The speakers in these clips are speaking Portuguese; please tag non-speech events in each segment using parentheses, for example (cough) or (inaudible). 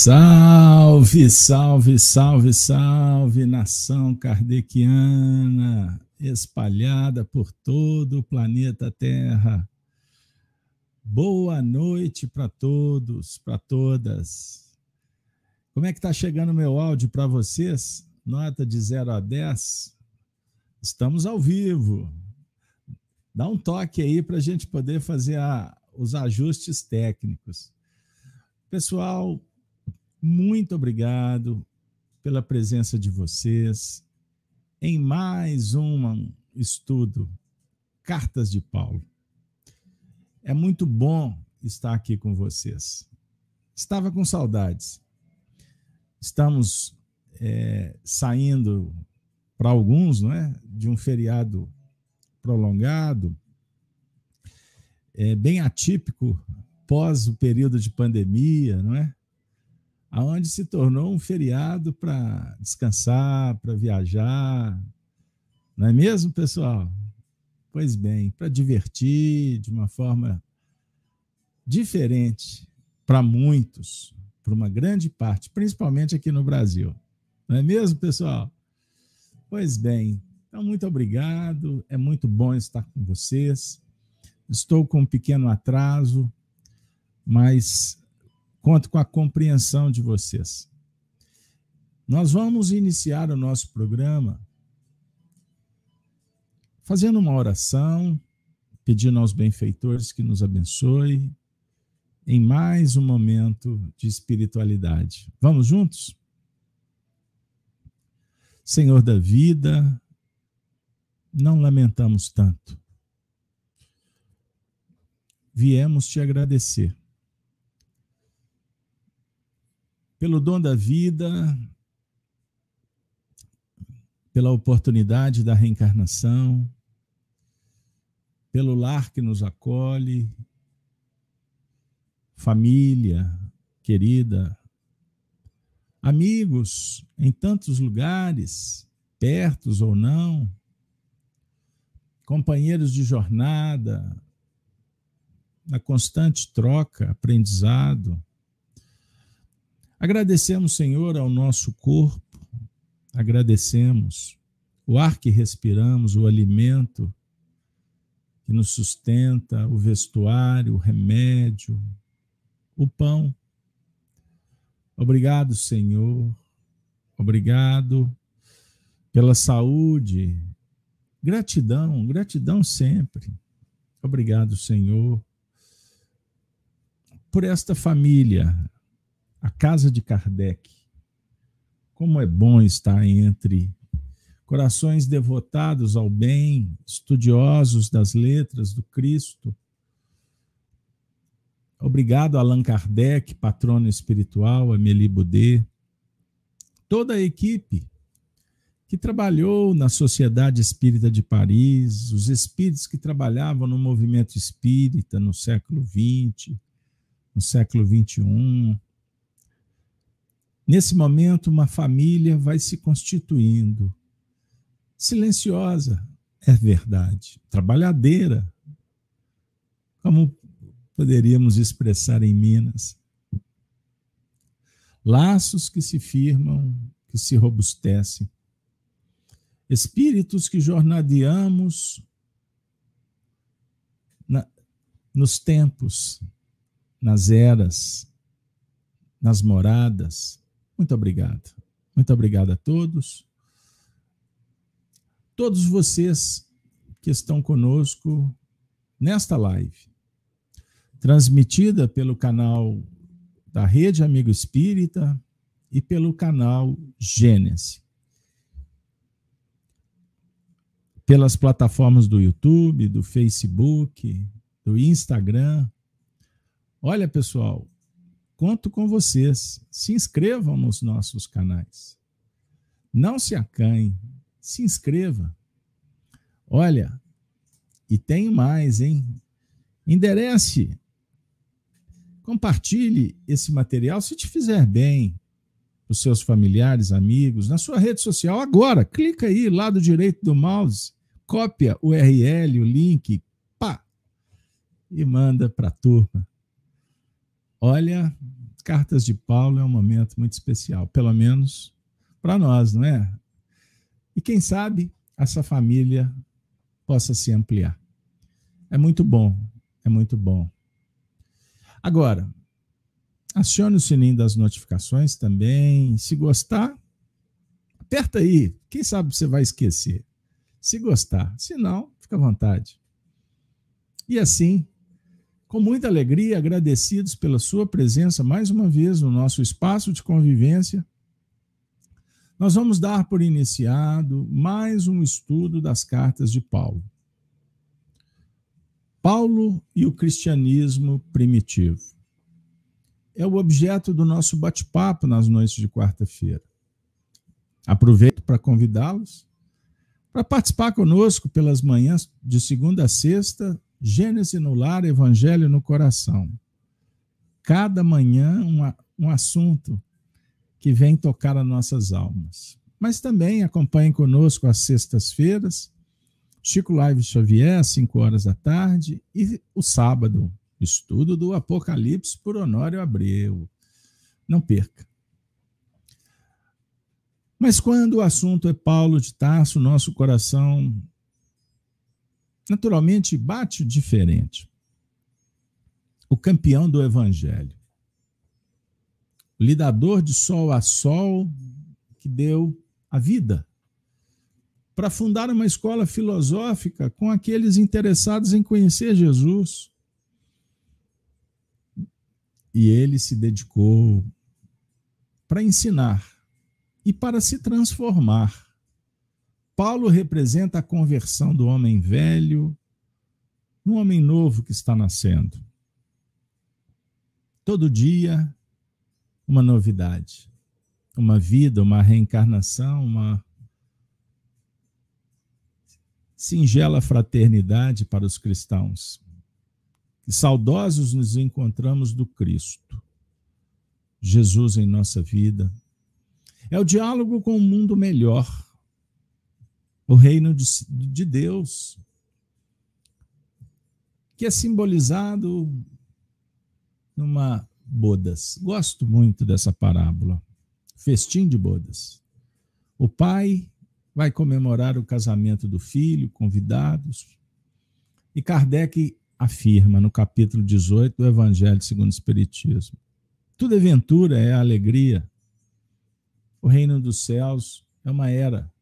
Salve, salve, salve, salve, nação kardeciana espalhada por todo o planeta Terra. Boa noite para todos, para todas. Como é que está chegando meu áudio para vocês? Nota de 0 a 10. Estamos ao vivo. Dá um toque aí para a gente poder fazer a, os ajustes técnicos. Pessoal, muito obrigado pela presença de vocês em mais um estudo Cartas de Paulo. É muito bom estar aqui com vocês. Estava com saudades. Estamos é, saindo para alguns, não é, de um feriado prolongado, é, bem atípico pós o período de pandemia, não é? Aonde se tornou um feriado para descansar, para viajar, não é mesmo, pessoal? Pois bem, para divertir de uma forma diferente para muitos, para uma grande parte, principalmente aqui no Brasil. Não é mesmo, pessoal? Pois bem, então muito obrigado, é muito bom estar com vocês. Estou com um pequeno atraso, mas Conto com a compreensão de vocês. Nós vamos iniciar o nosso programa fazendo uma oração, pedindo aos benfeitores que nos abençoe em mais um momento de espiritualidade. Vamos juntos? Senhor da vida, não lamentamos tanto. Viemos te agradecer pelo dom da vida, pela oportunidade da reencarnação, pelo lar que nos acolhe, família querida, amigos em tantos lugares, pertos ou não, companheiros de jornada, na constante troca, aprendizado. Agradecemos, Senhor, ao nosso corpo, agradecemos o ar que respiramos, o alimento que nos sustenta, o vestuário, o remédio, o pão. Obrigado, Senhor. Obrigado pela saúde. Gratidão, gratidão sempre. Obrigado, Senhor, por esta família a casa de Kardec. Como é bom estar entre corações devotados ao bem, estudiosos das letras do Cristo. Obrigado, Allan Kardec, patrono espiritual, Amélie Boudet, toda a equipe que trabalhou na Sociedade Espírita de Paris, os espíritos que trabalhavam no movimento espírita no século XX, no século XXI, Nesse momento, uma família vai se constituindo. Silenciosa, é verdade. Trabalhadeira, como poderíamos expressar em Minas. Laços que se firmam, que se robustecem. Espíritos que jornadeamos na, nos tempos, nas eras, nas moradas, muito obrigado. Muito obrigado a todos. Todos vocês que estão conosco nesta live, transmitida pelo canal da Rede Amigo Espírita e pelo canal Gênesis. Pelas plataformas do YouTube, do Facebook, do Instagram. Olha, pessoal, Conto com vocês. Se inscrevam nos nossos canais. Não se acanhe. Se inscreva. Olha, e tem mais, hein? Enderece. Compartilhe esse material se te fizer bem os seus familiares, amigos, na sua rede social agora. Clica aí, lado direito do mouse, cópia o URL, o link, pá, e manda para a turma. Olha, cartas de Paulo é um momento muito especial, pelo menos para nós, não é? E quem sabe essa família possa se ampliar. É muito bom, é muito bom. Agora, acione o sininho das notificações também. Se gostar, aperta aí. Quem sabe você vai esquecer. Se gostar. Se não, fica à vontade. E assim, com muita alegria, agradecidos pela sua presença mais uma vez no nosso espaço de convivência, nós vamos dar por iniciado mais um estudo das cartas de Paulo. Paulo e o cristianismo primitivo. É o objeto do nosso bate-papo nas noites de quarta-feira. Aproveito para convidá-los para participar conosco pelas manhãs de segunda a sexta, Gênesis no lar, Evangelho no coração. Cada manhã um, assunto que vem tocar as nossas almas. Mas também acompanhem conosco às sextas-feiras, Chico Live Xavier, às 5 horas da tarde, e o sábado, estudo do Apocalipse por Honório Abreu. Não perca. Mas quando o assunto é Paulo de Tarso, nosso coração naturalmente bate diferente. O campeão do evangelho lidador de sol a sol, que deu a vida para fundar uma escola filosófica com aqueles interessados em conhecer Jesus. E ele se dedicou para ensinar e para se transformar. Paulo representa a conversão do homem velho no homem novo que está nascendo. Todo dia uma novidade, uma vida, uma reencarnação, uma singela fraternidade para os cristãos. Saudosos nos encontramos do Cristo, Jesus em nossa vida. É o diálogo com o mundo melhor, o reino de, de Deus, que é simbolizado numa bodas. Gosto muito dessa parábola. Festim de bodas. O pai vai comemorar o casamento do filho, convidados. E Kardec afirma no capítulo 18 do Evangelho segundo o Espiritismo: tudo é ventura, é alegria. O reino dos céus é uma era,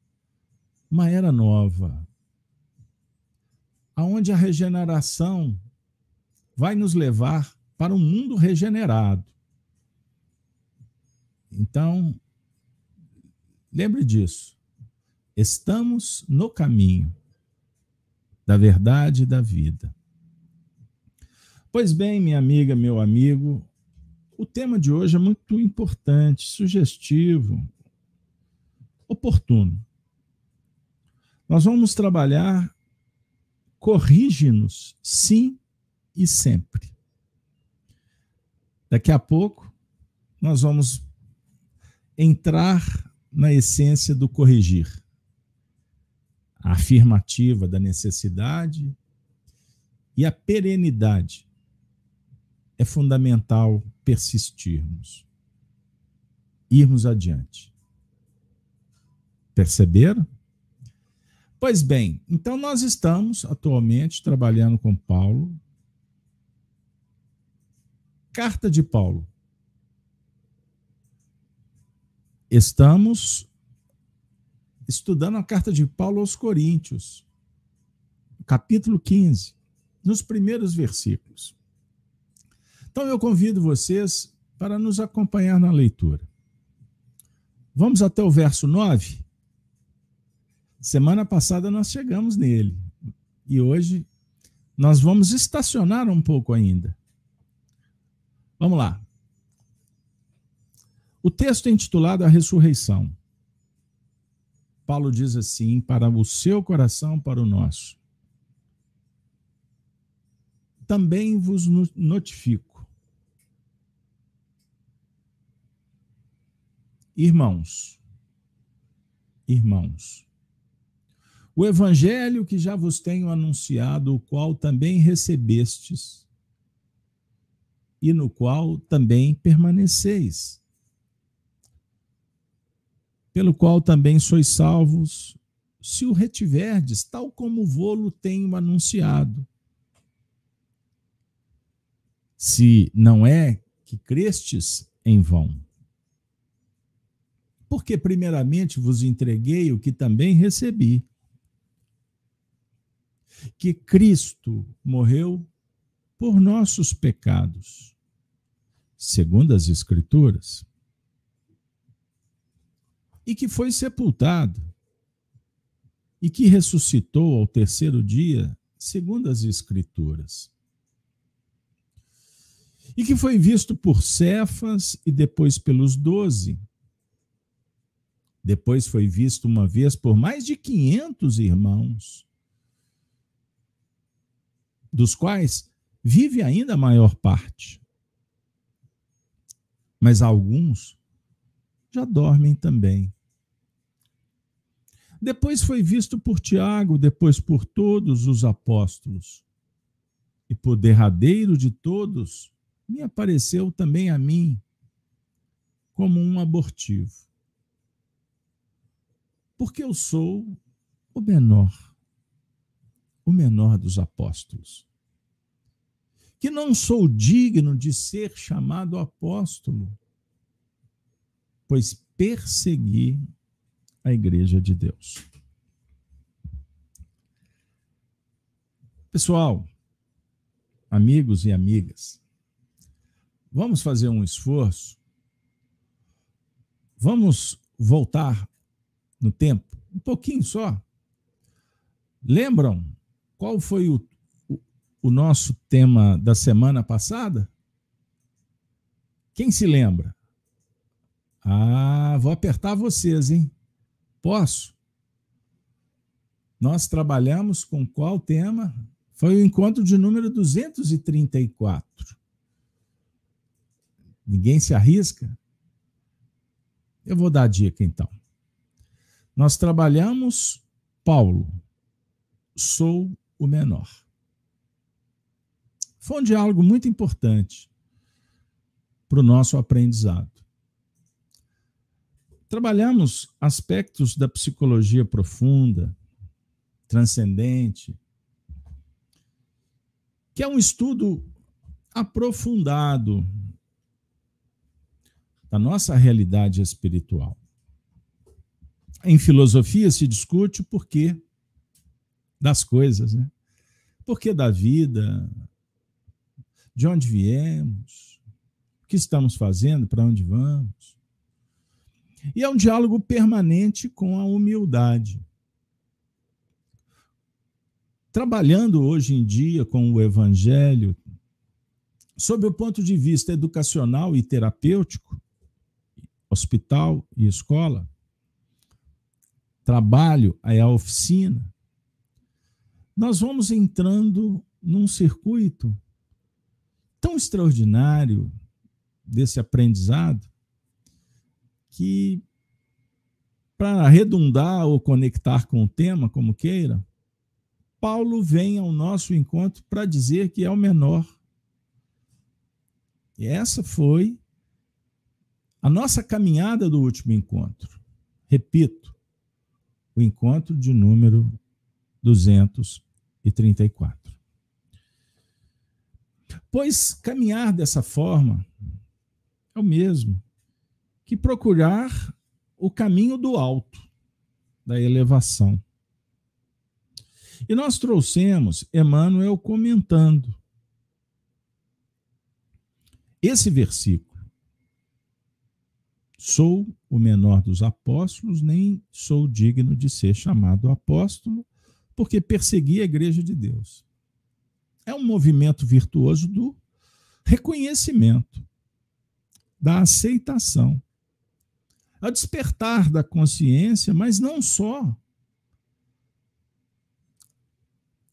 uma era nova, aonde a regeneração vai nos levar para um mundo regenerado. Então, lembre disso. Estamos no caminho da verdade e da vida. Pois bem, minha amiga, meu amigo, o tema de hoje é muito importante, sugestivo, oportuno. Nós vamos trabalhar corrige-nos sim e sempre. Daqui a pouco, nós vamos entrar na essência do corrigir. A afirmativa da necessidade e a perenidade. É fundamental persistirmos, irmos adiante. Perceberam? Pois bem, então nós estamos atualmente trabalhando com Paulo carta de Paulo. Estamos estudando a carta de Paulo aos Coríntios, capítulo 15, nos primeiros versículos. Então eu convido vocês para nos acompanhar na leitura. Vamos até o verso 9. Semana passada nós chegamos nele e hoje nós vamos estacionar um pouco ainda. Vamos lá. O texto é intitulado A Ressurreição. Paulo diz assim: para o seu coração, para o nosso. Também vos notifico, irmãos, irmãos, o evangelho que já vos tenho anunciado, o qual também recebestes e no qual também permaneceis, pelo qual também sois salvos, se o retiverdes, tal como vô-lo tenho anunciado. Se não é que crestes em vão. Porque, primeiramente, vos entreguei o que também recebi: que Cristo morreu por nossos pecados, segundo as Escrituras, e que foi sepultado, e que ressuscitou ao terceiro dia, segundo as Escrituras, e que foi visto por Cefas e depois pelos doze. Depois foi visto uma vez por mais de quinhentos irmãos, dos quais vive ainda a maior parte. Mas alguns já dormem também. Depois foi visto por Tiago, depois por todos os apóstolos. E por derradeiro de todos, me apareceu também a mim como um abortivo. Porque eu sou o menor, o menor dos apóstolos que não sou digno de ser chamado apóstolo, pois persegui a igreja de Deus. Pessoal, amigos e amigas, vamos fazer um esforço, vamos voltar no tempo, um pouquinho só. Lembram qual foi o o nosso tema da semana passada? Quem se lembra? Ah, vou apertar vocês, hein? Posso? Nós trabalhamos com qual tema? Foi o encontro de número 234. Ninguém se arrisca? Eu vou dar a dica então. Nós trabalhamos Paulo, sou o menor. Foi um diálogo muito importante para o nosso aprendizado. Trabalhamos aspectos da psicologia profunda, transcendente, que é um estudo aprofundado da nossa realidade espiritual. Em filosofia se discute o porquê das coisas, né? Porquê da vida, de onde viemos, o que estamos fazendo, para onde vamos. E é um diálogo permanente com a humildade. Trabalhando hoje em dia com o Evangelho, sob o ponto de vista educacional e terapêutico, hospital e escola, trabalho é a oficina, nós vamos entrando num circuito extraordinário desse aprendizado que, para arredondar ou conectar com o tema, como queira, Paulo vem ao nosso encontro para dizer que é o menor. E essa foi a nossa caminhada do último encontro. Repito, o encontro de número 234. Pois caminhar dessa forma é o mesmo que procurar o caminho do alto, da elevação. E nós trouxemos Emmanuel comentando esse versículo. Sou o menor dos apóstolos, nem sou digno de ser chamado apóstolo, porque persegui a igreja de Deus é um movimento virtuoso do reconhecimento, da aceitação, a despertar da consciência, mas não só.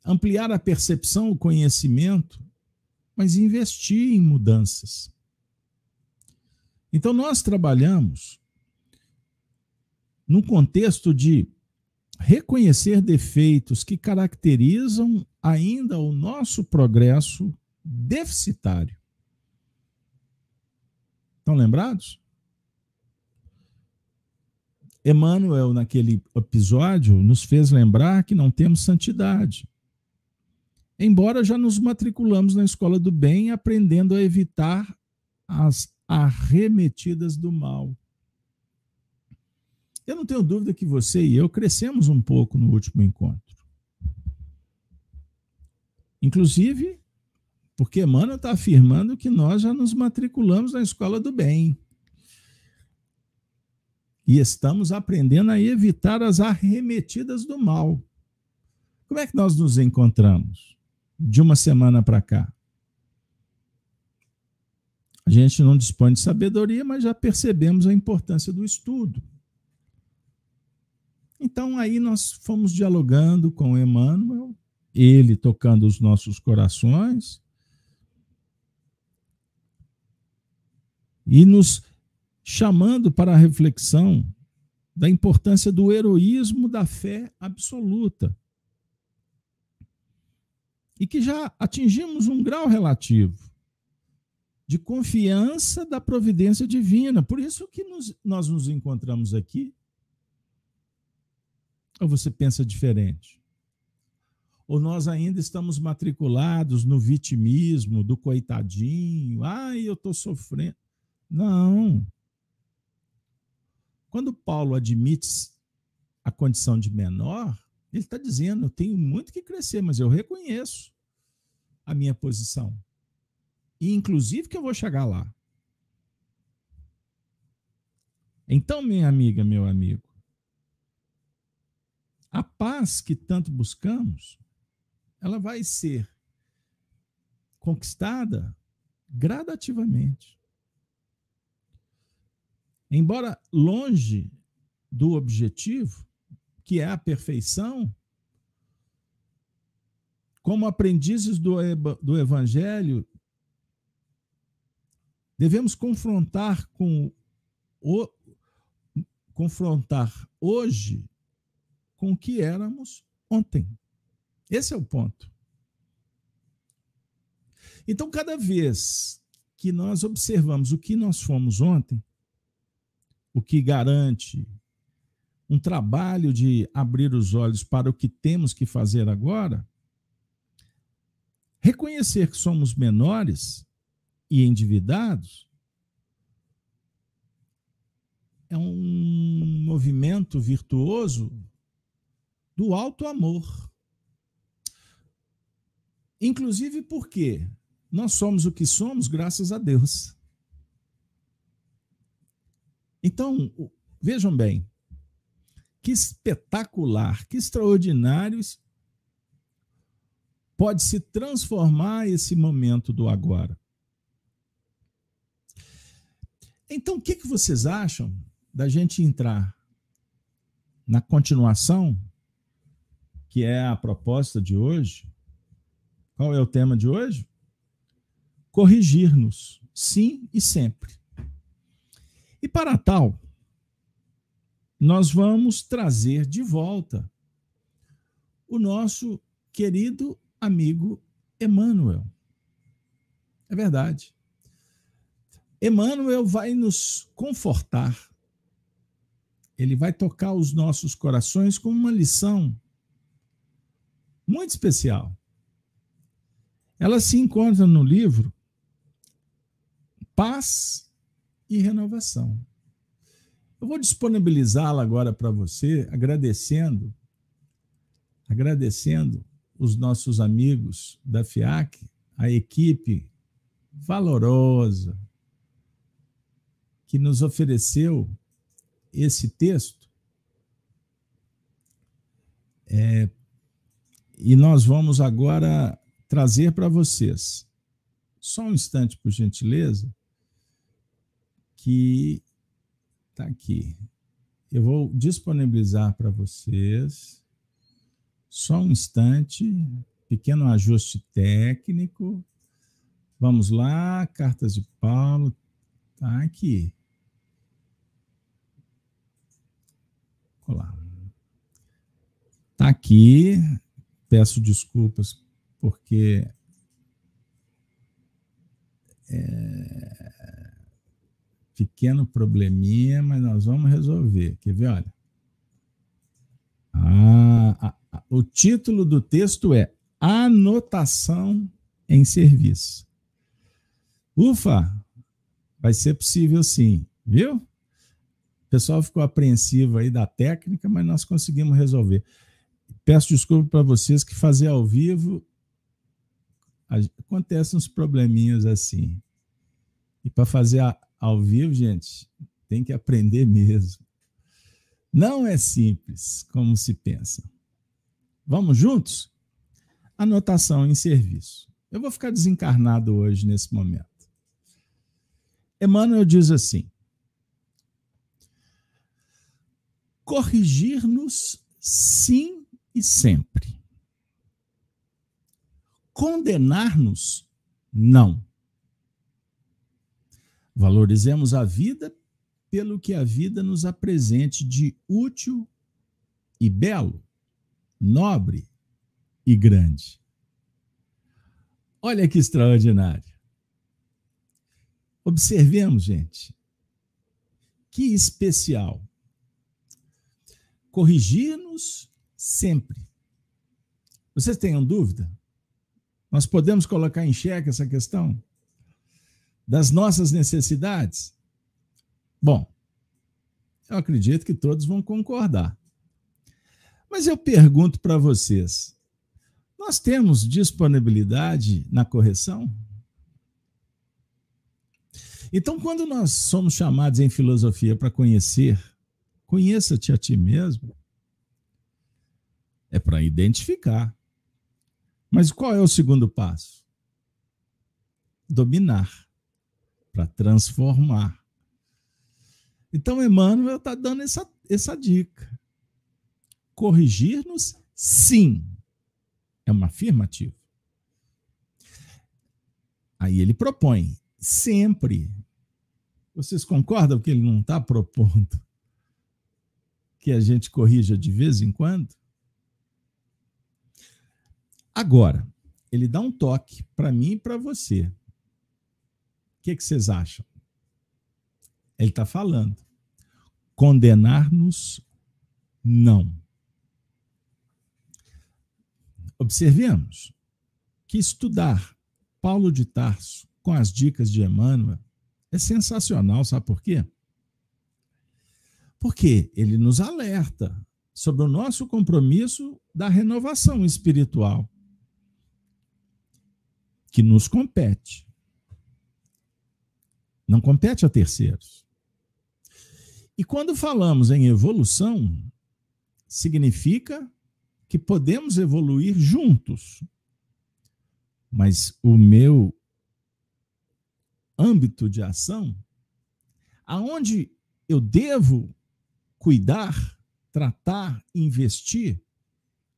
Ampliar a percepção, o conhecimento, mas investir em mudanças. Então, nós trabalhamos num contexto de reconhecer defeitos que caracterizam ainda o nosso progresso deficitário. Estão lembrados? Emmanuel, naquele episódio, nos fez lembrar que não temos santidade. Embora já nos matriculamos na escola do bem, aprendendo a evitar as arremetidas do mal. Eu não tenho dúvida que você e eu crescemos um pouco no último encontro. Inclusive, porque Emmanuel está afirmando que nós já nos matriculamos na escola do bem. E estamos aprendendo a evitar as arremetidas do mal. Como é que nós nos encontramos de uma semana para cá? A gente não dispõe de sabedoria, mas já percebemos a importância do estudo. Então aí nós fomos dialogando com Emmanuel ele tocando os nossos corações e nos chamando para a reflexão da importância do heroísmo da fé absoluta. E que já atingimos um grau relativo de confiança da providência divina. Por isso que nos, nós nos encontramos aqui. Ou você pensa diferente? Ou nós ainda estamos matriculados no vitimismo, do coitadinho, ai, eu estou sofrendo. Não. Quando Paulo admite a condição de menor, ele está dizendo: eu tenho muito que crescer, mas eu reconheço a minha posição. E, inclusive, que eu vou chegar lá. Então, minha amiga, meu amigo, a paz que tanto buscamos ela vai ser conquistada gradativamente. Embora longe do objetivo, que é a perfeição, como aprendizes do, do Evangelho, devemos confrontar com o, confrontar hoje com o que éramos ontem. Esse é o ponto. Então, cada vez que nós observamos o que nós fomos ontem, o que garante um trabalho de abrir os olhos para o que temos que fazer agora, reconhecer que somos menores e endividados é um movimento virtuoso do alto amor. Inclusive porque nós somos o que somos graças a Deus. Então, vejam bem, que espetacular, que extraordinário pode se transformar esse momento do agora. Então, o que, que vocês acham da gente entrar na continuação, que é a proposta de hoje, qual é o tema de hoje? Corrigir-nos, sim e sempre. E para tal, nós vamos trazer de volta o nosso querido amigo Emmanuel. É verdade. Emmanuel vai nos confortar. Ele vai tocar os nossos corações com uma lição muito especial. Ela se encontra no livro Paz e Renovação. Eu vou disponibilizá-la agora para você, agradecendo, agradecendo os nossos amigos da FIAC, a equipe valorosa que nos ofereceu esse texto. É, e nós vamos agora trazer para vocês. Só um instante, por gentileza, que está aqui. Eu vou disponibilizar para vocês. Só um instante, pequeno ajuste técnico. Vamos lá, cartas de Paulo, tá aqui. Olá. Tá aqui. Peço desculpas porque é, Pequeno probleminha, mas nós vamos resolver. Quer ver? Olha. Ah, o título do texto é Anotação em Serviço. Ufa! Vai ser possível sim, viu? O pessoal ficou apreensivo aí da técnica, mas nós conseguimos resolver. Peço desculpa para vocês que fazer ao vivo acontecem uns probleminhas assim. E para fazer ao vivo, gente, tem que aprender mesmo. Não é simples como se pensa. Vamos juntos? Anotação em serviço. Eu vou ficar desencarnado hoje nesse momento. Emmanuel diz assim: corrigir-nos sim e sempre. Condenar-nos, não. Valorizemos a vida pelo que a vida nos apresente de útil e belo, nobre e grande. Olha que extraordinário. Observemos, gente. Que especial. Corrigir-nos sempre. Vocês tenham dúvida? Nós podemos colocar em xeque essa questão das nossas necessidades? Bom, eu acredito que todos vão concordar. Mas eu pergunto para vocês: nós temos disponibilidade na correção? Então, quando nós somos chamados em filosofia para conhecer, conheça-te a ti mesmo, é para identificar. Mas qual é o segundo passo? Dominar, para transformar. Então, Emmanuel está dando essa, essa dica. Corrigir-nos, sim. É uma afirmativa. Aí ele propõe, sempre. Vocês concordam que ele não está propondo que a gente corrija de vez em quando? Agora, ele dá um toque para mim e para você. O que, que vocês acham? Ele está falando. Condenar-nos, não. Observemos que estudar Paulo de Tarso com as dicas de Emmanuel é sensacional, sabe por quê? Porque ele nos alerta sobre o nosso compromisso da renovação espiritual que nos compete. Não compete a terceiros. E quando falamos em evolução, significa que podemos evoluir juntos. Mas o meu âmbito de ação, aonde eu devo cuidar, tratar, investir,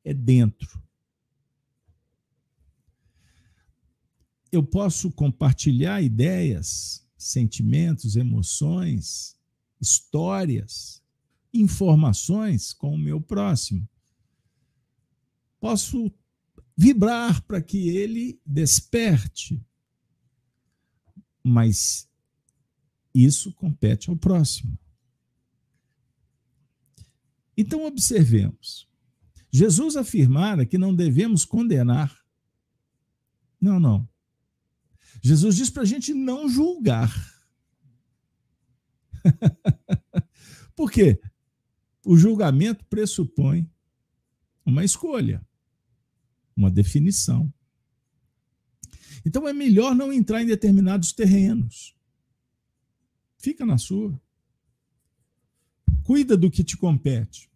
é dentro. Eu posso compartilhar ideias, sentimentos, emoções, histórias, informações com o meu próximo. Posso vibrar para que ele desperte mas isso compete ao próximo. Então, observemos. Jesus afirmara que não devemos condenar. Não, não. Jesus diz para a gente não julgar. (laughs) Por quê? O julgamento pressupõe uma escolha, uma definição. Então é melhor não entrar em determinados terrenos. Fica na sua. Cuida do que te compete.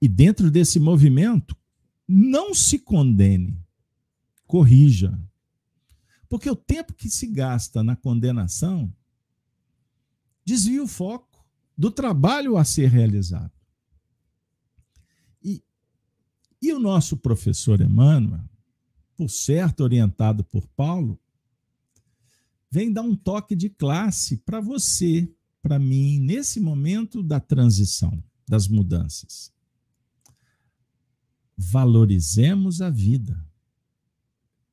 E dentro desse movimento, não se condene, corrija. Porque o tempo que se gasta na condenação desvia o foco do trabalho a ser realizado. E o nosso professor Emmanuel, por certo orientado por Paulo, vem dar um toque de classe para você, para mim, nesse momento da transição, das mudanças. Valorizemos a vida.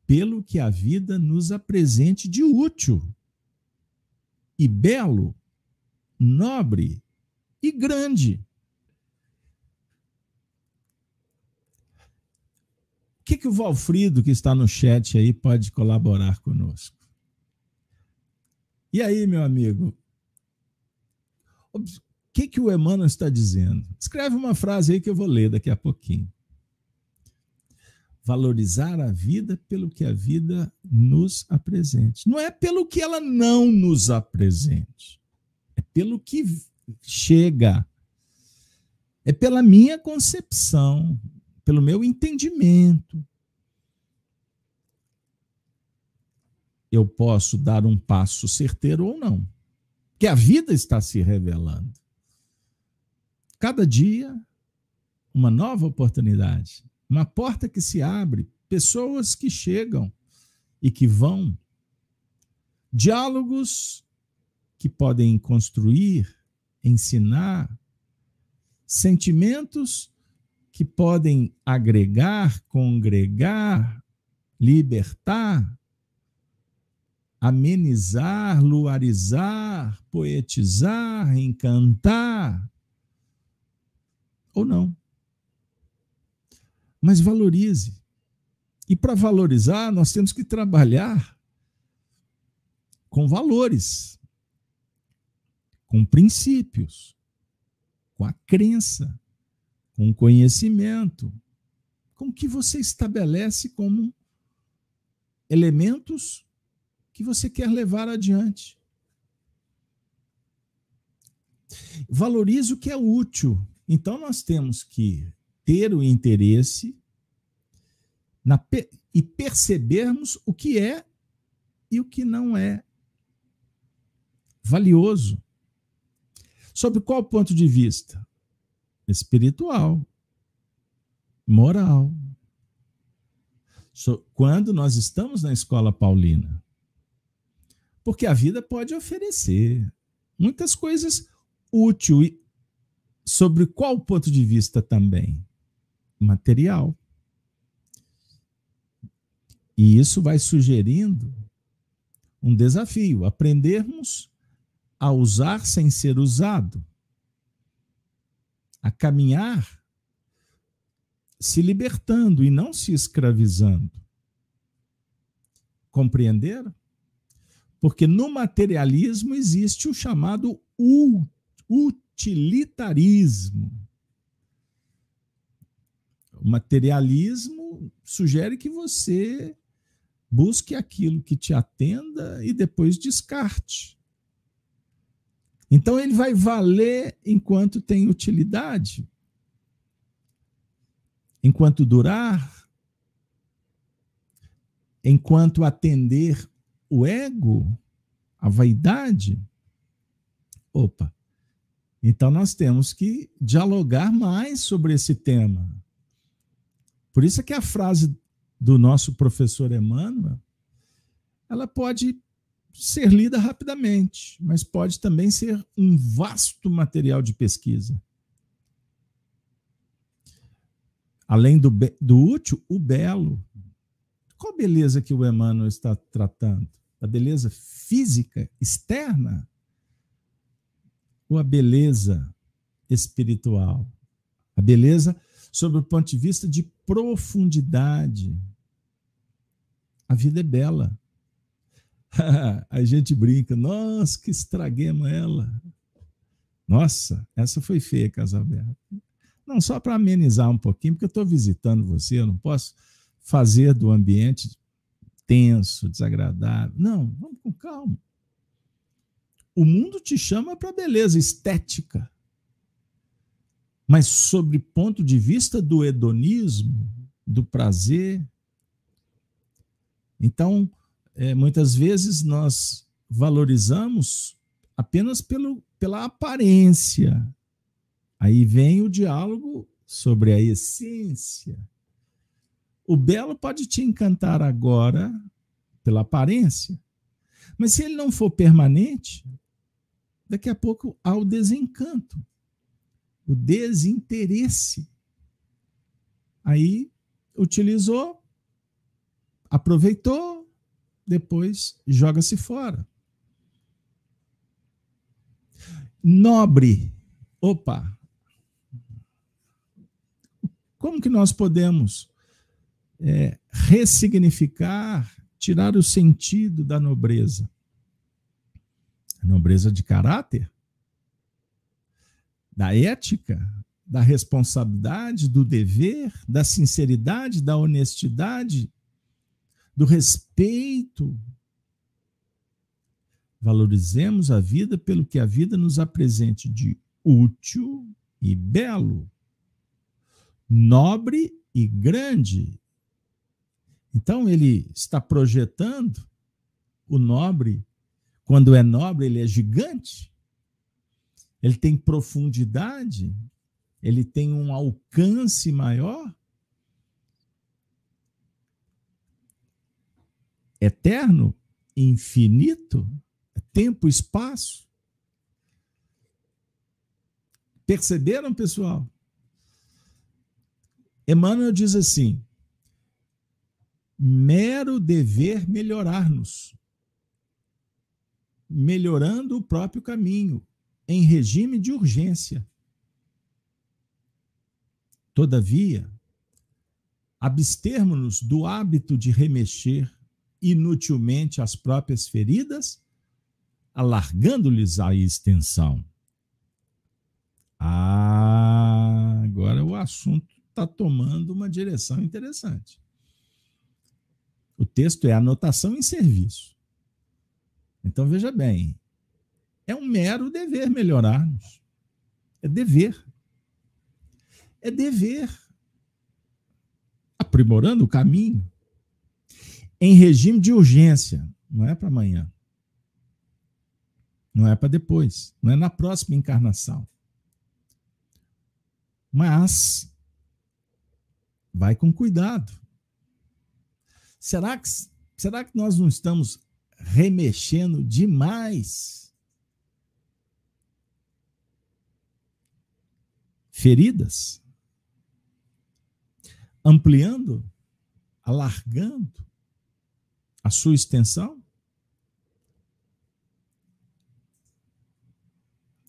Pelo que a vida nos apresente de útil e belo, nobre e grande. O que, que o Valfrido, que está no chat aí, pode colaborar conosco? E aí, meu amigo? O que, que o Emmanuel está dizendo? Escreve uma frase aí que eu vou ler daqui a pouquinho valorizar a vida pelo que a vida nos apresente. Não é pelo que ela não nos apresente, é pelo que chega. É pela minha concepção, pelo meu entendimento. Eu posso dar um passo certeiro ou não, que a vida está se revelando. Cada dia, uma nova oportunidade uma porta que se abre, pessoas que chegam e que vão, diálogos que podem construir, ensinar, sentimentos que podem agregar, congregar, libertar, amenizar, luarizar, poetizar, encantar, ou não mas valorize. E para valorizar, nós temos que trabalhar com valores, com princípios, com a crença, com o conhecimento, com o que você estabelece como elementos que você quer levar adiante. Valorize o que é útil. Então, nós temos que ter o interesse na, e percebermos o que é e o que não é valioso. Sobre qual ponto de vista? Espiritual, moral. Quando nós estamos na escola paulina. Porque a vida pode oferecer muitas coisas úteis. Sobre qual ponto de vista também? Material. E isso vai sugerindo um desafio, aprendermos a usar sem ser usado, a caminhar se libertando e não se escravizando. Compreenderam? Porque no materialismo existe o chamado utilitarismo. O materialismo sugere que você busque aquilo que te atenda e depois descarte. Então ele vai valer enquanto tem utilidade, enquanto durar, enquanto atender o ego, a vaidade. Opa, então nós temos que dialogar mais sobre esse tema. Por isso é que a frase do nosso professor Emmanuel, ela pode ser lida rapidamente, mas pode também ser um vasto material de pesquisa. Além do, do útil, o belo. Qual beleza que o Emmanuel está tratando? A beleza física, externa? Ou a beleza espiritual? A beleza sob o ponto de vista de profundidade. A vida é bela. (laughs) a gente brinca, nossa, que estraguemos ela. Nossa, essa foi feia, Casalberto. Não, só para amenizar um pouquinho, porque eu estou visitando você, eu não posso fazer do ambiente tenso, desagradável. Não, vamos com calma. O mundo te chama para beleza estética. Mas sobre ponto de vista do hedonismo, do prazer, então, é, muitas vezes nós valorizamos apenas pelo, pela aparência. Aí vem o diálogo sobre a essência. O belo pode te encantar agora pela aparência, mas se ele não for permanente, daqui a pouco há o desencanto o desinteresse. Aí utilizou, aproveitou, depois joga-se fora. Nobre, opa, como que nós podemos é, ressignificar, tirar o sentido da nobreza? Nobreza de caráter, da ética, da responsabilidade, do dever, da sinceridade, da honestidade, do respeito. Valorizemos a vida pelo que a vida nos apresente de útil e belo, nobre e grande. Então ele está projetando o nobre, quando é nobre, ele é gigante, ele tem profundidade, ele tem um alcance maior? Eterno, infinito, tempo, espaço. Perceberam, pessoal? Emmanuel diz assim: mero dever melhorar-nos, melhorando o próprio caminho, em regime de urgência. Todavia, abstermos-nos do hábito de remexer inutilmente as próprias feridas, alargando-lhes a extensão. Ah, agora o assunto está tomando uma direção interessante. O texto é anotação em serviço. Então veja bem, é um mero dever melhorarmos. É dever é dever. Aprimorando o caminho. Em regime de urgência. Não é para amanhã. Não é para depois. Não é na próxima encarnação. Mas vai com cuidado. Será que, será que nós não estamos remexendo demais feridas? ampliando, alargando a sua extensão?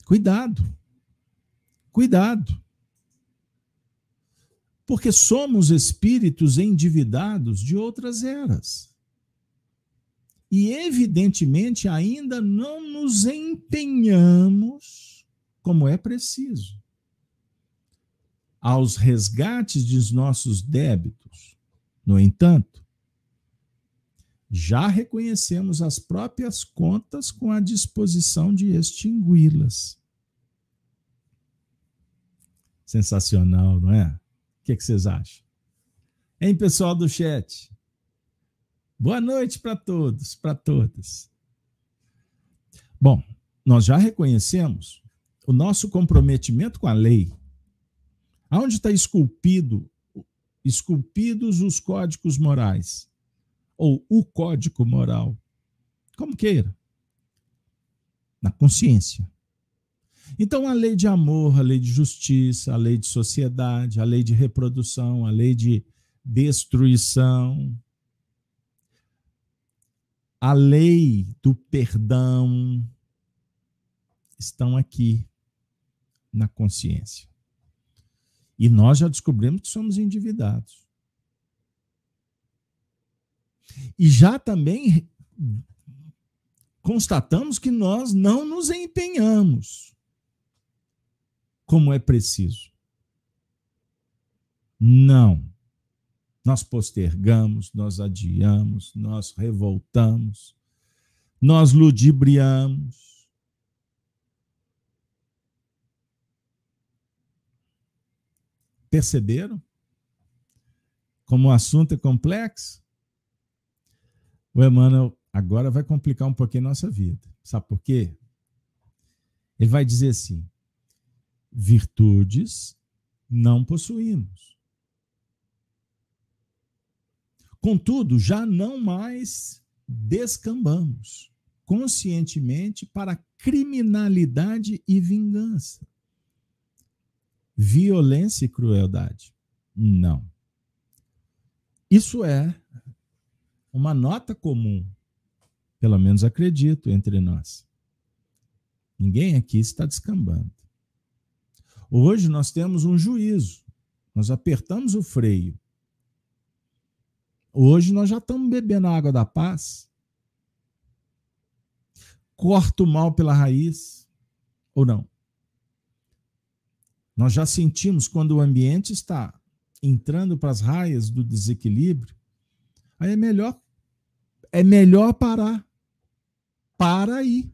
Cuidado, cuidado. Porque somos espíritos endividados de outras eras. E, evidentemente, ainda não nos empenhamos como é preciso aos resgates de nossos débitos. No entanto, já reconhecemos as próprias contas com a disposição de extingui-las. Sensacional, não é? O que, é que vocês acham? Hein, pessoal do chat? Boa noite para todos, para todas. Bom, nós já reconhecemos o nosso comprometimento com a lei Aonde está esculpido, esculpidos os códigos morais? Ou o código moral? Como queira. Na consciência. Então, a lei de amor, a lei de justiça, a lei de sociedade, a lei de reprodução, a lei de destruição, a lei do perdão estão aqui na consciência. E nós já descobrimos que somos endividados. E já também constatamos que nós não nos empenhamos como é preciso. Não. Nós postergamos, nós adiamos, nós revoltamos, nós ludibriamos, Perceberam? Como o assunto é complexo? O Emmanuel agora vai complicar um pouquinho a nossa vida. Sabe por quê? Ele vai dizer assim: virtudes não possuímos. Contudo, já não mais descambamos conscientemente para criminalidade e vingança violência e crueldade. Não. Isso é uma nota comum. Pelo menos acredito entre nós. Ninguém aqui está descambando. Hoje nós temos um juízo. Nós apertamos o freio. Hoje nós já estamos bebendo a água da paz. Corta o mal pela raiz ou não? Nós já sentimos quando o ambiente está entrando para as raias do desequilíbrio, aí é melhor é melhor parar. Para aí.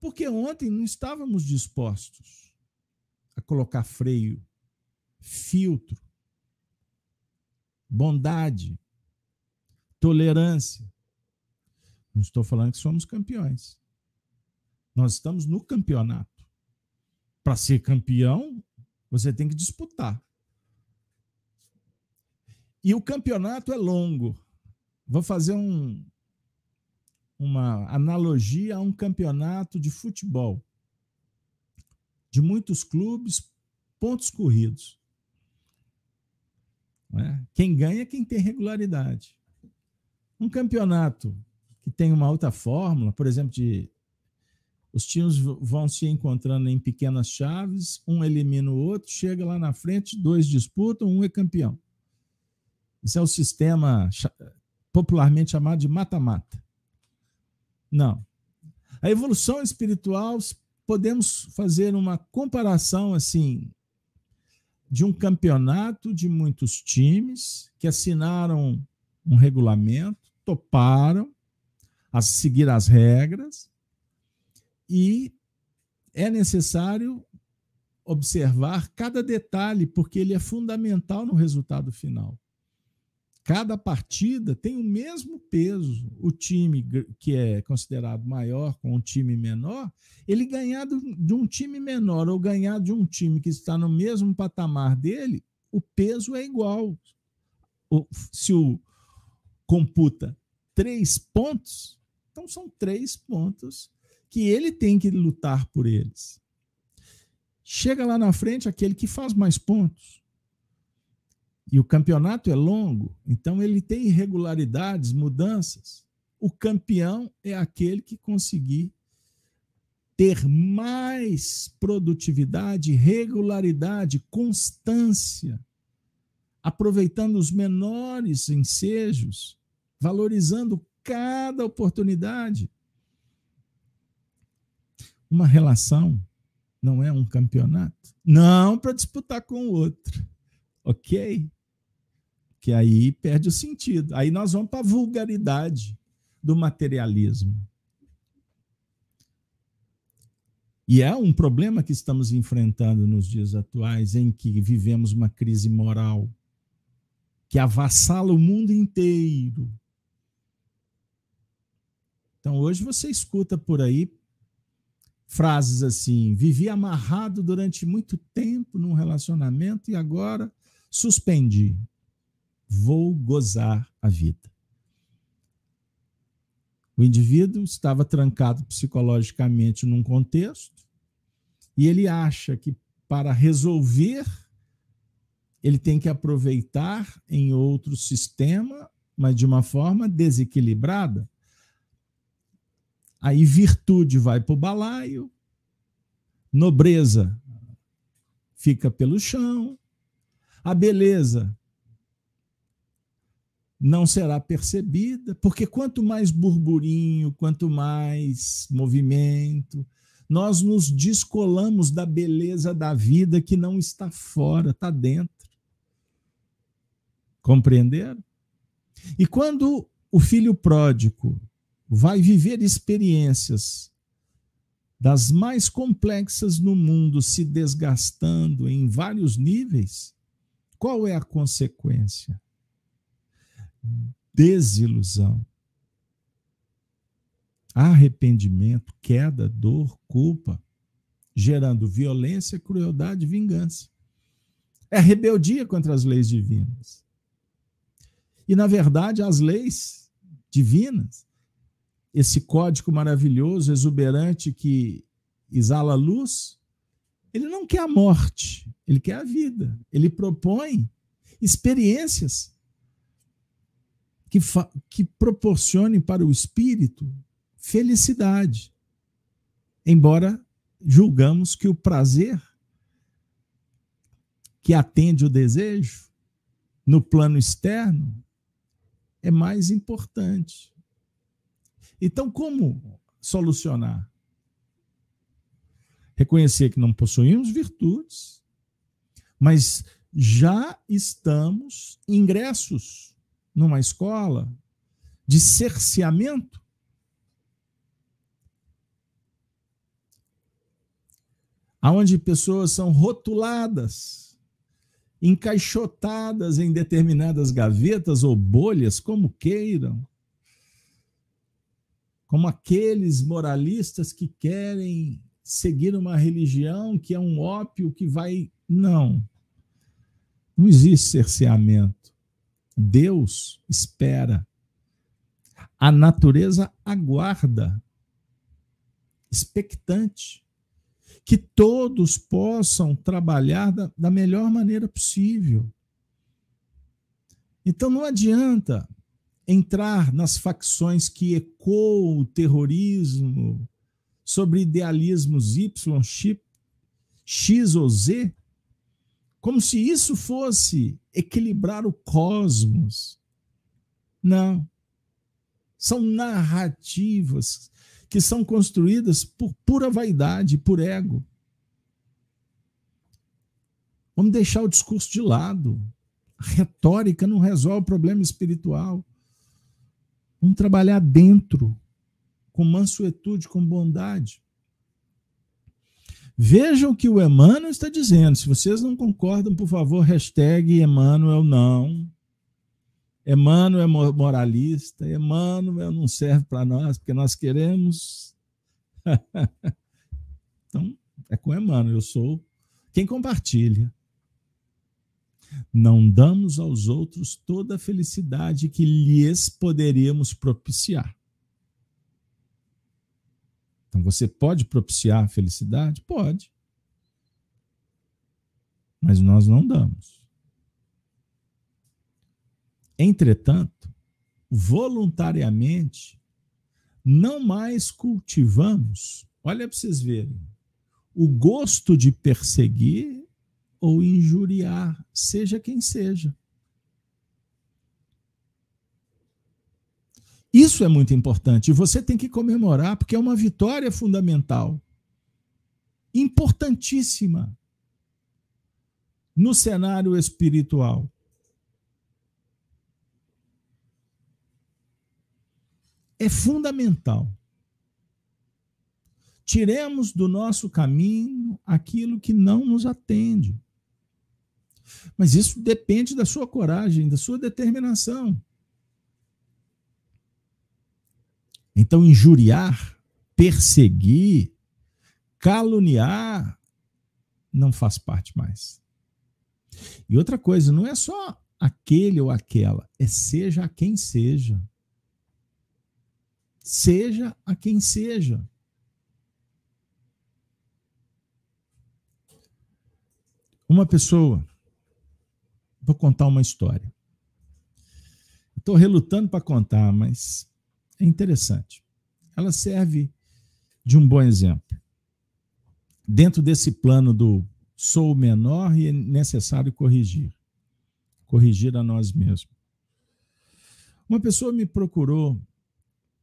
Porque ontem não estávamos dispostos a colocar freio, filtro, bondade, tolerância. Não estou falando que somos campeões. Nós estamos no campeonato. Para ser campeão, você tem que disputar. E o campeonato é longo. Vou fazer um, uma analogia a um campeonato de futebol. De muitos clubes, pontos corridos. É? Quem ganha é quem tem regularidade. Um campeonato que tem uma outra fórmula, por exemplo, de os times vão se encontrando em pequenas chaves, um elimina o outro, chega lá na frente, dois disputam, um é campeão. Isso é o sistema popularmente chamado de mata-mata. Não. A evolução espiritual, podemos fazer uma comparação assim de um campeonato de muitos times que assinaram um regulamento, toparam a seguir as regras e é necessário observar cada detalhe, porque ele é fundamental no resultado final. Cada partida tem o mesmo peso. O time que é considerado maior com um time menor, ele ganhar de um time menor ou ganhar de um time que está no mesmo patamar dele, o peso é igual. Se o computa três pontos, então são três pontos que ele tem que lutar por eles. Chega lá na frente aquele que faz mais pontos. E o campeonato é longo, então ele tem irregularidades, mudanças. O campeão é aquele que conseguir ter mais produtividade, regularidade, constância, aproveitando os menores ensejos, valorizando cada oportunidade. Uma relação não é um campeonato. Não para disputar com o outro. Ok? Que aí perde o sentido. Aí nós vamos para a vulgaridade do materialismo. E é um problema que estamos enfrentando nos dias atuais, em que vivemos uma crise moral que avassala o mundo inteiro. Então, hoje você escuta por aí frases assim: vivi amarrado durante muito tempo num relacionamento e agora suspendi. Vou gozar a vida. O indivíduo estava trancado psicologicamente num contexto e ele acha que para resolver ele tem que aproveitar em outro sistema, mas de uma forma desequilibrada. Aí virtude vai para o balaio, nobreza fica pelo chão, a beleza não será percebida, porque quanto mais burburinho, quanto mais movimento, nós nos descolamos da beleza da vida que não está fora, está dentro. Compreenderam? E quando o filho pródigo vai viver experiências das mais complexas no mundo, se desgastando em vários níveis, qual é a consequência? Desilusão, arrependimento, queda, dor, culpa, gerando violência, crueldade vingança. É rebeldia contra as leis divinas. E, na verdade, as leis divinas esse código maravilhoso, exuberante que exala luz, ele não quer a morte, ele quer a vida. Ele propõe experiências que, que proporcione para o espírito felicidade. Embora julgamos que o prazer que atende o desejo no plano externo é mais importante. Então, como solucionar? Reconhecer que não possuímos virtudes, mas já estamos ingressos numa escola de cerceamento. Onde pessoas são rotuladas, encaixotadas em determinadas gavetas ou bolhas, como queiram, como aqueles moralistas que querem seguir uma religião que é um ópio que vai. Não. Não existe cerceamento. Deus espera. A natureza aguarda, expectante, que todos possam trabalhar da, da melhor maneira possível. Então não adianta entrar nas facções que ecoam o terrorismo sobre idealismos Y, X ou Z, como se isso fosse equilibrar o cosmos. Não. São narrativas que são construídas por pura vaidade, por ego. Vamos deixar o discurso de lado. A retórica não resolve o problema espiritual. Vamos trabalhar dentro, com mansuetude, com bondade. Vejam o que o Emmanuel está dizendo. Se vocês não concordam, por favor, hashtag Emmanuel não. Emmanuel é moralista, Emmanuel não serve para nós, porque nós queremos. (laughs) então, é com Emmanuel, eu sou quem compartilha. Não damos aos outros toda a felicidade que lhes poderíamos propiciar. Então você pode propiciar a felicidade? Pode. Mas nós não damos. Entretanto, voluntariamente, não mais cultivamos, olha para vocês verem, o gosto de perseguir ou injuriar, seja quem seja. Isso é muito importante e você tem que comemorar, porque é uma vitória fundamental, importantíssima no cenário espiritual. É fundamental. Tiremos do nosso caminho aquilo que não nos atende. Mas isso depende da sua coragem, da sua determinação. Então, injuriar, perseguir, caluniar, não faz parte mais. E outra coisa, não é só aquele ou aquela, é seja a quem seja. Seja a quem seja. Uma pessoa, vou contar uma história. Estou relutando para contar, mas é interessante. Ela serve de um bom exemplo. Dentro desse plano do sou menor e é necessário corrigir. Corrigir a nós mesmos. Uma pessoa me procurou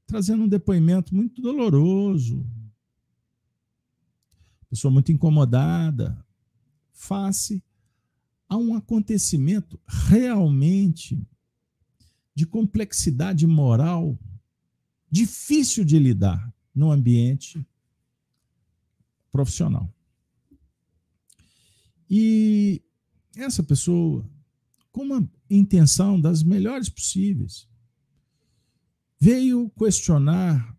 trazendo um depoimento muito doloroso. Pessoa muito incomodada, face a um acontecimento realmente de complexidade moral difícil de lidar no ambiente profissional. E essa pessoa, com uma intenção das melhores possíveis, veio questionar,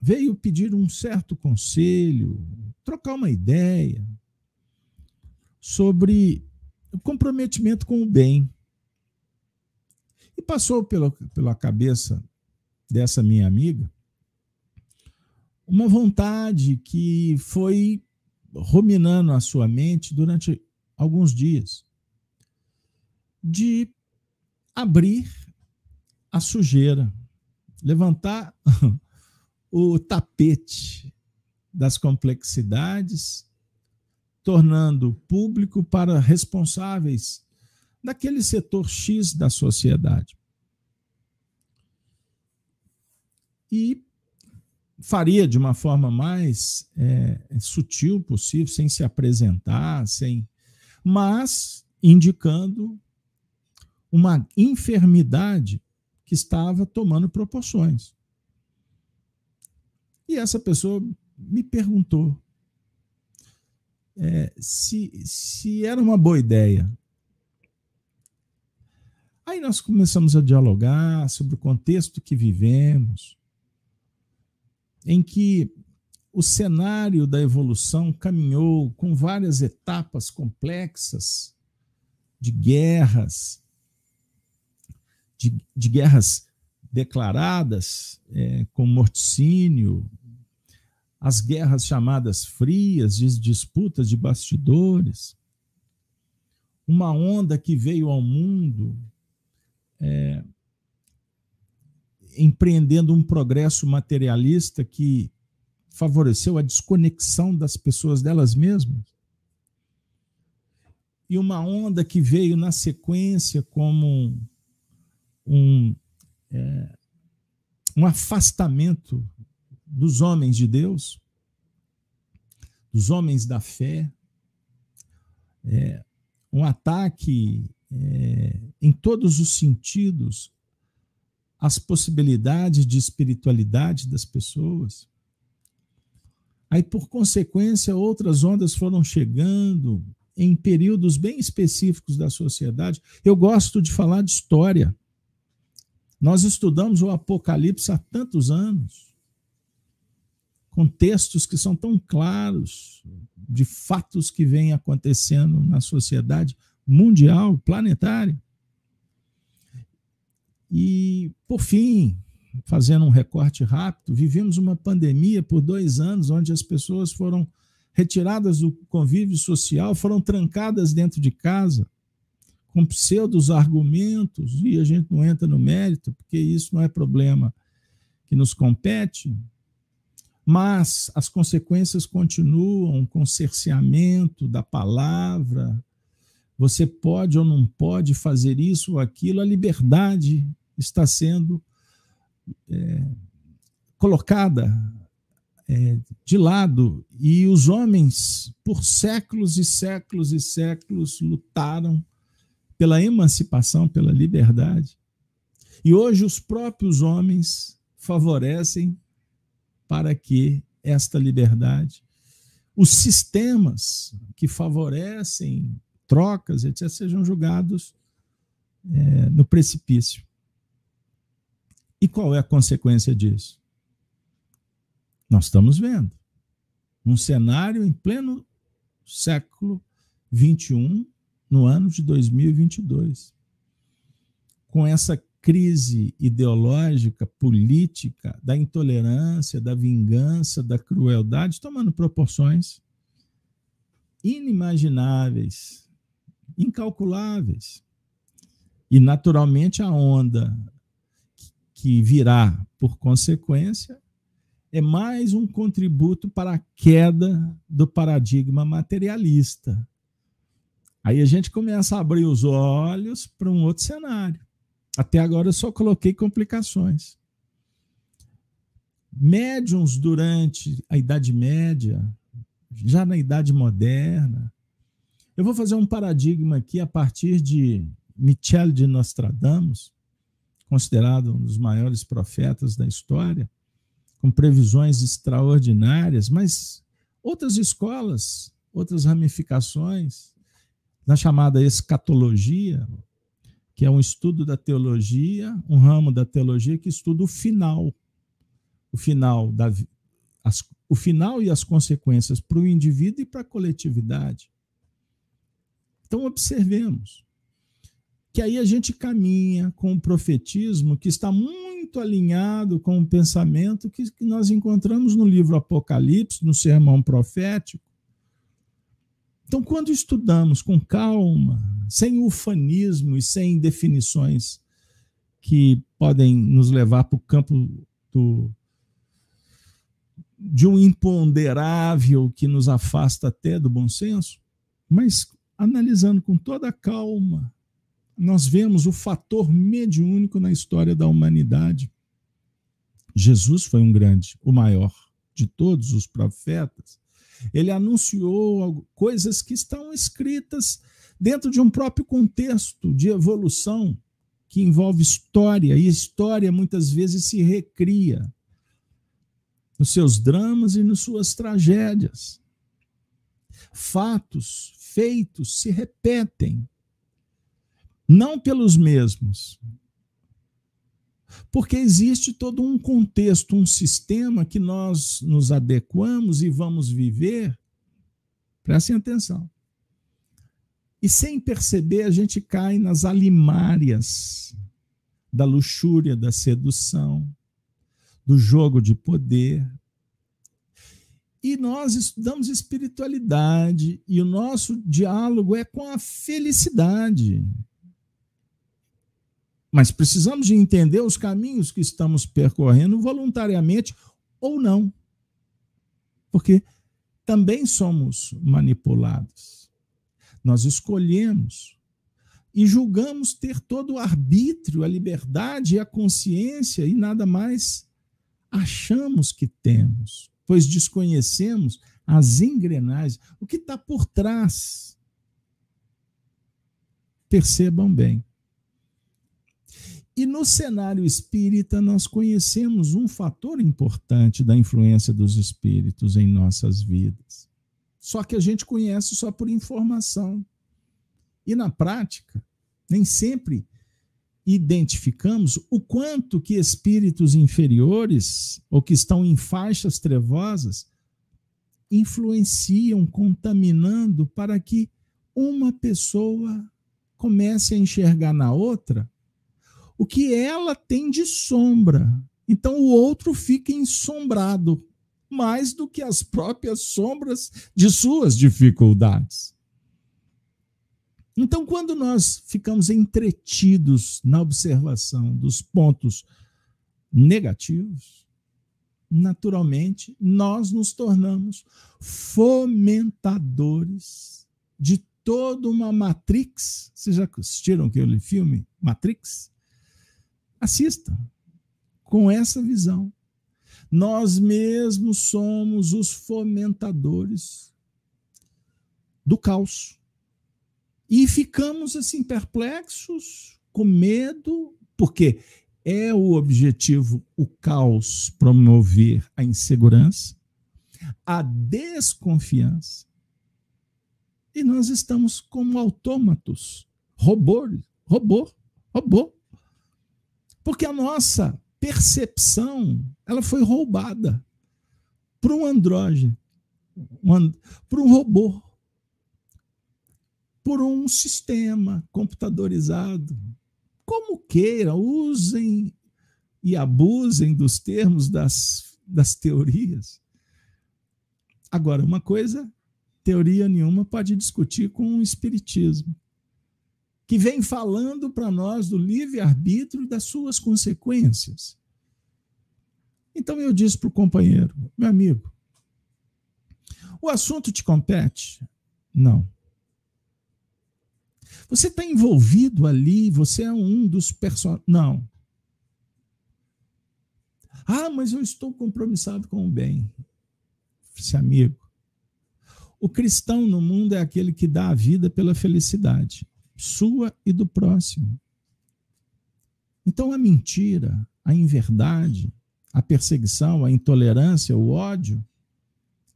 veio pedir um certo conselho, trocar uma ideia sobre comprometimento com o bem. E passou pela, pela cabeça dessa minha amiga uma vontade que foi ruminando a sua mente durante alguns dias de abrir a sujeira, levantar (laughs) o tapete das complexidades, tornando público para responsáveis daquele setor X da sociedade. E faria de uma forma mais é, sutil possível, sem se apresentar, sem, mas indicando uma enfermidade que estava tomando proporções. E essa pessoa me perguntou é, se, se era uma boa ideia. Aí nós começamos a dialogar sobre o contexto que vivemos, em que o cenário da evolução caminhou com várias etapas complexas de guerras, de, de guerras declaradas é, com morticínio, as guerras chamadas frias, de disputas de bastidores, uma onda que veio ao mundo é, empreendendo um progresso materialista que favoreceu a desconexão das pessoas delas mesmas. E uma onda que veio na sequência como um, um, é, um afastamento dos homens de Deus, dos homens da fé, é, um ataque é, em todos os sentidos às possibilidades de espiritualidade das pessoas. Aí, por consequência, outras ondas foram chegando em períodos bem específicos da sociedade. Eu gosto de falar de história. Nós estudamos o Apocalipse há tantos anos, com textos que são tão claros de fatos que vêm acontecendo na sociedade mundial, planetária. E, por fim, fazendo um recorte rápido, vivemos uma pandemia por dois anos, onde as pessoas foram retiradas do convívio social, foram trancadas dentro de casa com pseudos argumentos, e a gente não entra no mérito, porque isso não é problema que nos compete, mas as consequências continuam com cerceamento da palavra. Você pode ou não pode fazer isso ou aquilo, a liberdade está sendo é, colocada é, de lado, e os homens, por séculos e séculos e séculos, lutaram pela emancipação, pela liberdade. E hoje os próprios homens favorecem para que esta liberdade, os sistemas que favorecem trocas, etc., sejam julgados é, no precipício. E qual é a consequência disso? Nós estamos vendo um cenário em pleno século XXI, no ano de 2022. Com essa crise ideológica, política, da intolerância, da vingança, da crueldade, tomando proporções inimagináveis, incalculáveis. E, naturalmente, a onda que virá por consequência é mais um contributo para a queda do paradigma materialista, Aí a gente começa a abrir os olhos para um outro cenário. Até agora eu só coloquei complicações. Médiums durante a Idade Média, já na Idade Moderna. Eu vou fazer um paradigma aqui a partir de Michel de Nostradamus, considerado um dos maiores profetas da história, com previsões extraordinárias, mas outras escolas, outras ramificações, na chamada escatologia, que é um estudo da teologia, um ramo da teologia que estuda o final, o final da as, o final e as consequências para o indivíduo e para a coletividade. Então observemos que aí a gente caminha com o profetismo que está muito alinhado com o pensamento que, que nós encontramos no livro Apocalipse, no sermão profético, então, quando estudamos com calma, sem ufanismo e sem definições que podem nos levar para o campo do, de um imponderável que nos afasta até do bom senso, mas analisando com toda a calma, nós vemos o fator mediúnico na história da humanidade. Jesus foi um grande, o maior de todos os profetas. Ele anunciou coisas que estão escritas dentro de um próprio contexto de evolução que envolve história, e história muitas vezes se recria nos seus dramas e nas suas tragédias. Fatos, feitos se repetem, não pelos mesmos, porque existe todo um contexto, um sistema que nós nos adequamos e vamos viver. Prestem atenção. E sem perceber, a gente cai nas alimárias da luxúria, da sedução, do jogo de poder. E nós estudamos espiritualidade e o nosso diálogo é com a felicidade. Mas precisamos de entender os caminhos que estamos percorrendo voluntariamente ou não. Porque também somos manipulados. Nós escolhemos e julgamos ter todo o arbítrio, a liberdade e a consciência e nada mais achamos que temos, pois desconhecemos as engrenagens, o que está por trás. Percebam bem. E no cenário espírita, nós conhecemos um fator importante da influência dos espíritos em nossas vidas. Só que a gente conhece só por informação. E na prática, nem sempre identificamos o quanto que espíritos inferiores ou que estão em faixas trevosas influenciam, contaminando para que uma pessoa comece a enxergar na outra o que ela tem de sombra. Então o outro fica ensombrado mais do que as próprias sombras de suas dificuldades. Então, quando nós ficamos entretidos na observação dos pontos negativos, naturalmente nós nos tornamos fomentadores de toda uma Matrix. Vocês já assistiram aquele filme Matrix? Assista com essa visão. Nós mesmos somos os fomentadores do caos e ficamos assim perplexos, com medo, porque é o objetivo o caos promover a insegurança, a desconfiança. E nós estamos como autômatos, robô, robô, robô. Porque a nossa percepção, ela foi roubada por um andrógeno, por um robô por um sistema computadorizado. Como queira, usem e abusem dos termos das, das teorias. Agora, uma coisa, teoria nenhuma pode discutir com o Espiritismo, que vem falando para nós do livre-arbítrio e das suas consequências. Então eu disse para o companheiro, meu amigo, o assunto te compete? Não. Você está envolvido ali, você é um dos personagens. Não. Ah, mas eu estou compromissado com o bem. Esse amigo. O cristão no mundo é aquele que dá a vida pela felicidade, sua e do próximo. Então a mentira, a inverdade, a perseguição, a intolerância, o ódio,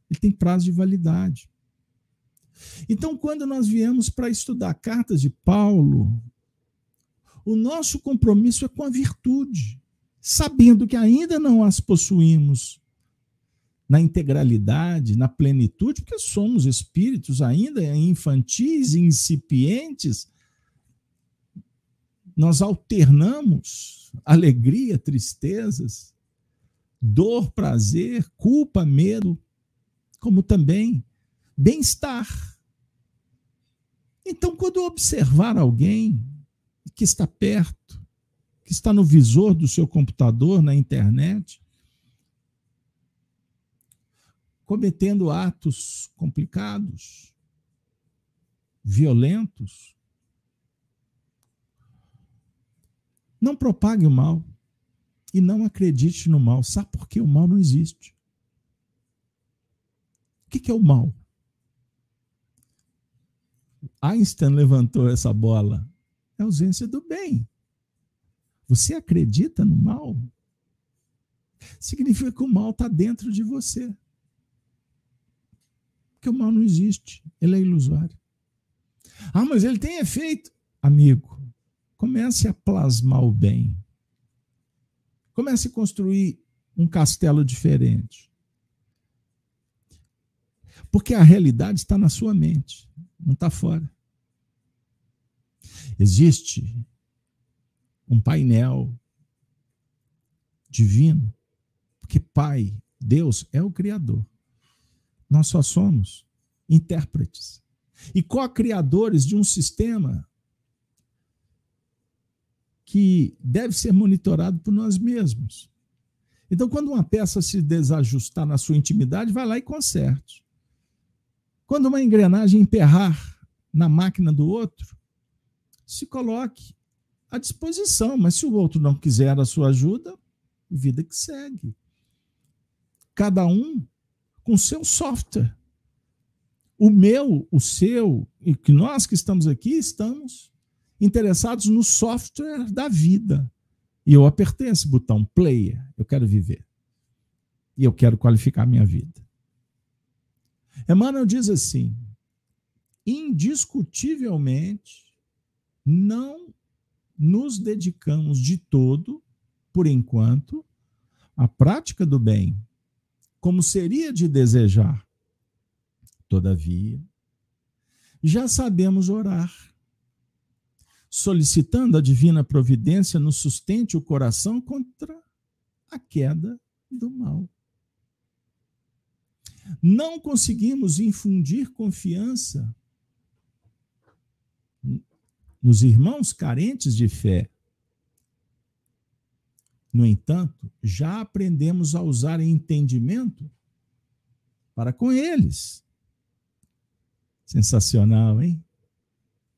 ele tem prazo de validade. Então, quando nós viemos para estudar cartas de Paulo, o nosso compromisso é com a virtude, sabendo que ainda não as possuímos na integralidade, na plenitude, porque somos espíritos ainda infantis, incipientes. Nós alternamos alegria, tristezas, dor, prazer, culpa, medo, como também bem-estar. Então, quando observar alguém que está perto, que está no visor do seu computador, na internet, cometendo atos complicados, violentos. Não propague o mal e não acredite no mal. Sabe por que o mal não existe? O que é o mal? Einstein levantou essa bola. É ausência do bem. Você acredita no mal? Significa que o mal está dentro de você. Porque o mal não existe, ele é ilusório. Ah, mas ele tem efeito. Amigo, comece a plasmar o bem. Comece a construir um castelo diferente. Porque a realidade está na sua mente, não está fora. Existe um painel divino, porque Pai, Deus, é o Criador. Nós só somos intérpretes e co-criadores de um sistema que deve ser monitorado por nós mesmos. Então, quando uma peça se desajustar na sua intimidade, vai lá e conserte. Quando uma engrenagem emperrar na máquina do outro, se coloque à disposição, mas se o outro não quiser a sua ajuda, vida que segue. Cada um com seu software. O meu, o seu, e que nós que estamos aqui estamos interessados no software da vida. E eu apertei esse botão player, eu quero viver. E eu quero qualificar minha vida. Emmanuel diz assim: indiscutivelmente, não nos dedicamos de todo, por enquanto, à prática do bem, como seria de desejar. Todavia, já sabemos orar, solicitando a divina providência nos sustente o coração contra a queda do mal. Não conseguimos infundir confiança nos irmãos carentes de fé. No entanto, já aprendemos a usar entendimento para com eles. Sensacional, hein?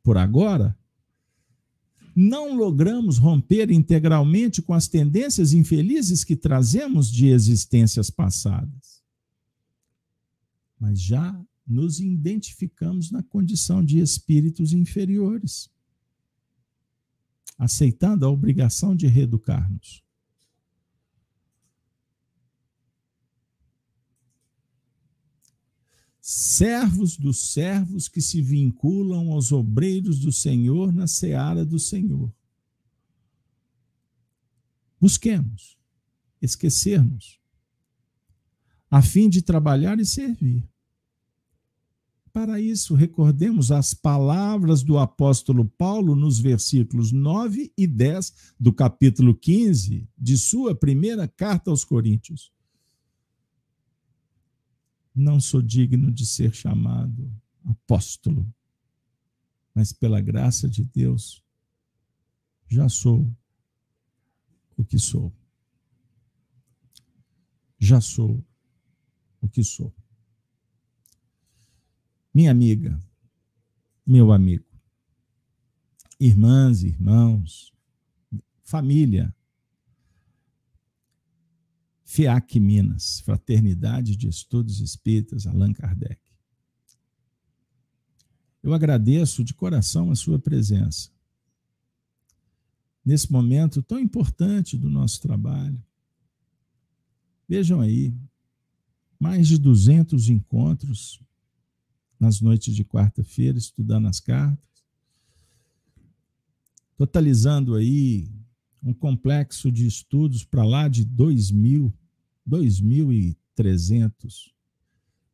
Por agora, não logramos romper integralmente com as tendências infelizes que trazemos de existências passadas. Mas já nos identificamos na condição de espíritos inferiores aceitando a obrigação de reeducar-nos. Servos dos servos que se vinculam aos obreiros do Senhor na seara do Senhor. Busquemos esquecermos, a fim de trabalhar e servir para isso, recordemos as palavras do apóstolo Paulo nos versículos 9 e 10 do capítulo 15 de sua primeira carta aos Coríntios. Não sou digno de ser chamado apóstolo, mas pela graça de Deus já sou o que sou. Já sou o que sou. Minha amiga, meu amigo, irmãs, irmãos, família, FIAC Minas, Fraternidade de Estudos Espíritas, Allan Kardec. Eu agradeço de coração a sua presença. Nesse momento tão importante do nosso trabalho. Vejam aí, mais de 200 encontros nas noites de quarta-feira, estudando as cartas, totalizando aí um complexo de estudos para lá de 2.000, 2.300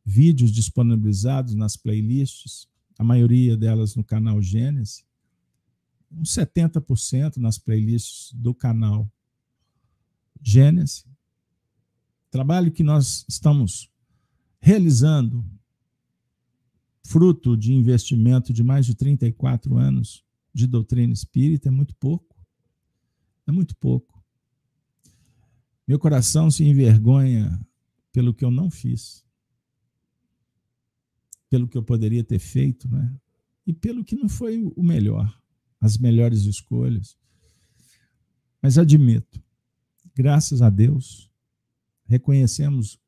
vídeos disponibilizados nas playlists, a maioria delas no canal Gênesis, uns 70% nas playlists do canal Gênesis. Trabalho que nós estamos realizando fruto de investimento de mais de 34 anos de doutrina espírita, é muito pouco. É muito pouco. Meu coração se envergonha pelo que eu não fiz, pelo que eu poderia ter feito, né? E pelo que não foi o melhor, as melhores escolhas. Mas admito, graças a Deus, reconhecemos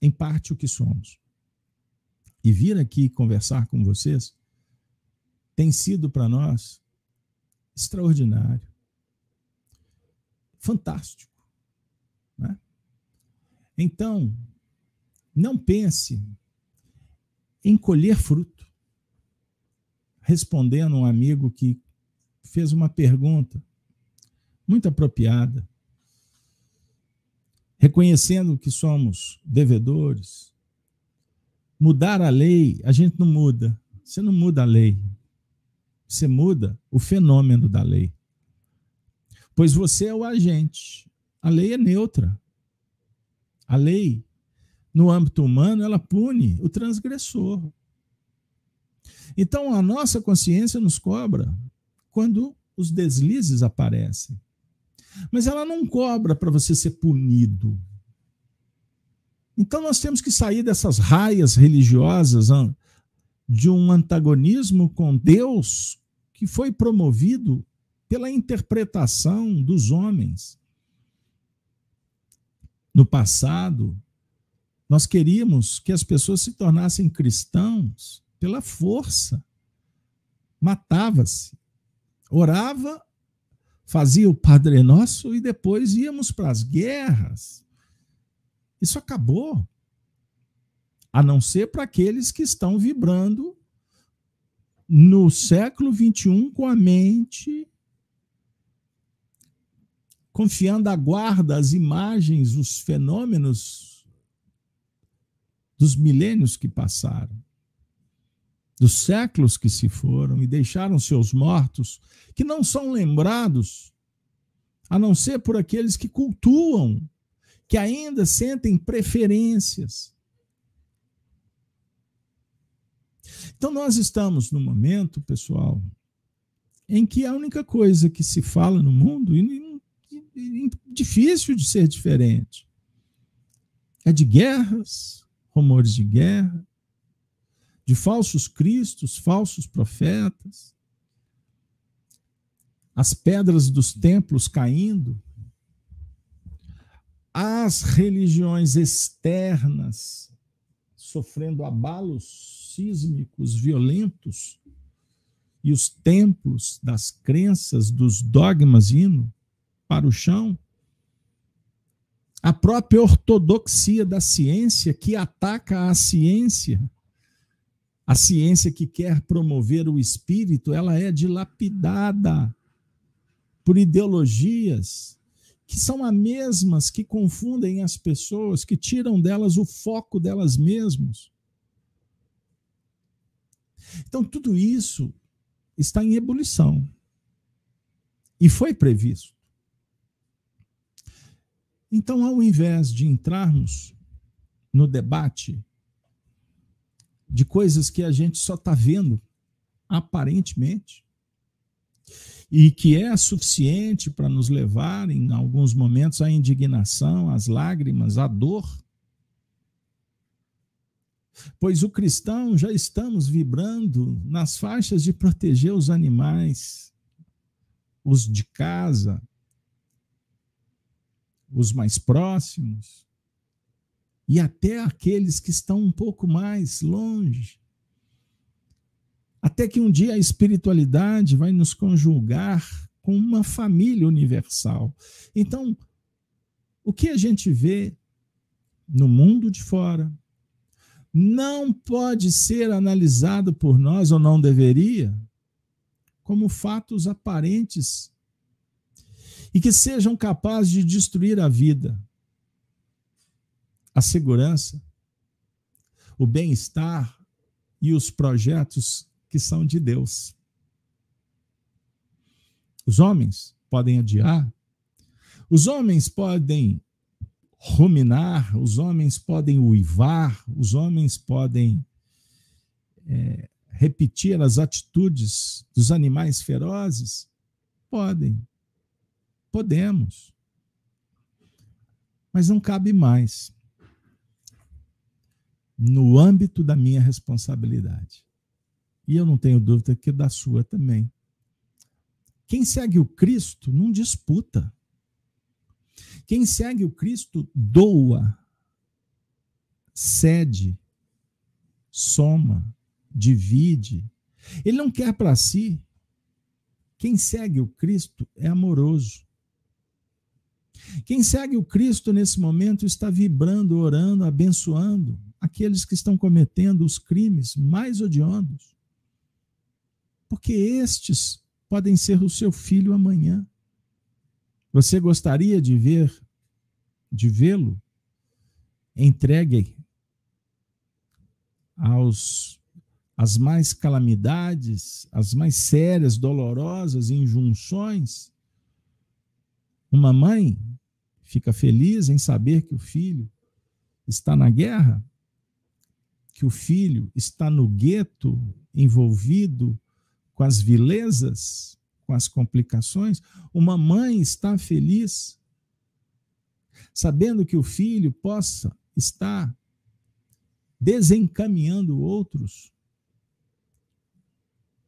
em parte o que somos. E vir aqui conversar com vocês tem sido para nós extraordinário, fantástico. Né? Então, não pense em colher fruto. Respondendo um amigo que fez uma pergunta muito apropriada, reconhecendo que somos devedores. Mudar a lei, a gente não muda. Você não muda a lei. Você muda o fenômeno da lei. Pois você é o agente. A lei é neutra. A lei, no âmbito humano, ela pune o transgressor. Então, a nossa consciência nos cobra quando os deslizes aparecem. Mas ela não cobra para você ser punido. Então, nós temos que sair dessas raias religiosas de um antagonismo com Deus que foi promovido pela interpretação dos homens. No passado, nós queríamos que as pessoas se tornassem cristãos pela força. Matava-se. Orava, fazia o Padre Nosso e depois íamos para as guerras. Isso acabou. A não ser para aqueles que estão vibrando no século XXI com a mente confiando a guarda as imagens, os fenômenos dos milênios que passaram, dos séculos que se foram e deixaram seus mortos, que não são lembrados, a não ser por aqueles que cultuam, que ainda sentem preferências. Então, nós estamos no momento, pessoal, em que a única coisa que se fala no mundo, e difícil de ser diferente. É de guerras, rumores de guerra, de falsos cristos, falsos profetas, as pedras dos templos caindo, as religiões externas sofrendo abalos sísmicos violentos e os templos das crenças, dos dogmas indo para o chão. A própria ortodoxia da ciência que ataca a ciência, a ciência que quer promover o espírito, ela é dilapidada por ideologias que são as mesmas que confundem as pessoas, que tiram delas o foco delas mesmas. Então, tudo isso está em ebulição. E foi previsto. Então, ao invés de entrarmos no debate de coisas que a gente só está vendo aparentemente, e que é suficiente para nos levar, em alguns momentos, à indignação, às lágrimas, à dor. Pois o cristão já estamos vibrando nas faixas de proteger os animais, os de casa, os mais próximos e até aqueles que estão um pouco mais longe. Até que um dia a espiritualidade vai nos conjugar com uma família universal. Então, o que a gente vê no mundo de fora não pode ser analisado por nós, ou não deveria, como fatos aparentes e que sejam capazes de destruir a vida, a segurança, o bem-estar e os projetos que são de Deus. Os homens podem adiar, os homens podem ruminar, os homens podem uivar, os homens podem é, repetir as atitudes dos animais ferozes? Podem Podemos. Mas não cabe mais no âmbito da minha responsabilidade. E eu não tenho dúvida que da sua também. Quem segue o Cristo não disputa. Quem segue o Cristo doa, cede, soma, divide. Ele não quer para si. Quem segue o Cristo é amoroso. Quem segue o Cristo nesse momento está vibrando, orando, abençoando aqueles que estão cometendo os crimes mais odiosos. Porque estes podem ser o seu filho amanhã. Você gostaria de ver, de vê-lo entregue aos as mais calamidades, as mais sérias, dolorosas injunções? Uma mãe fica feliz em saber que o filho está na guerra, que o filho está no gueto, envolvido com as vilezas, com as complicações. Uma mãe está feliz sabendo que o filho possa estar desencaminhando outros.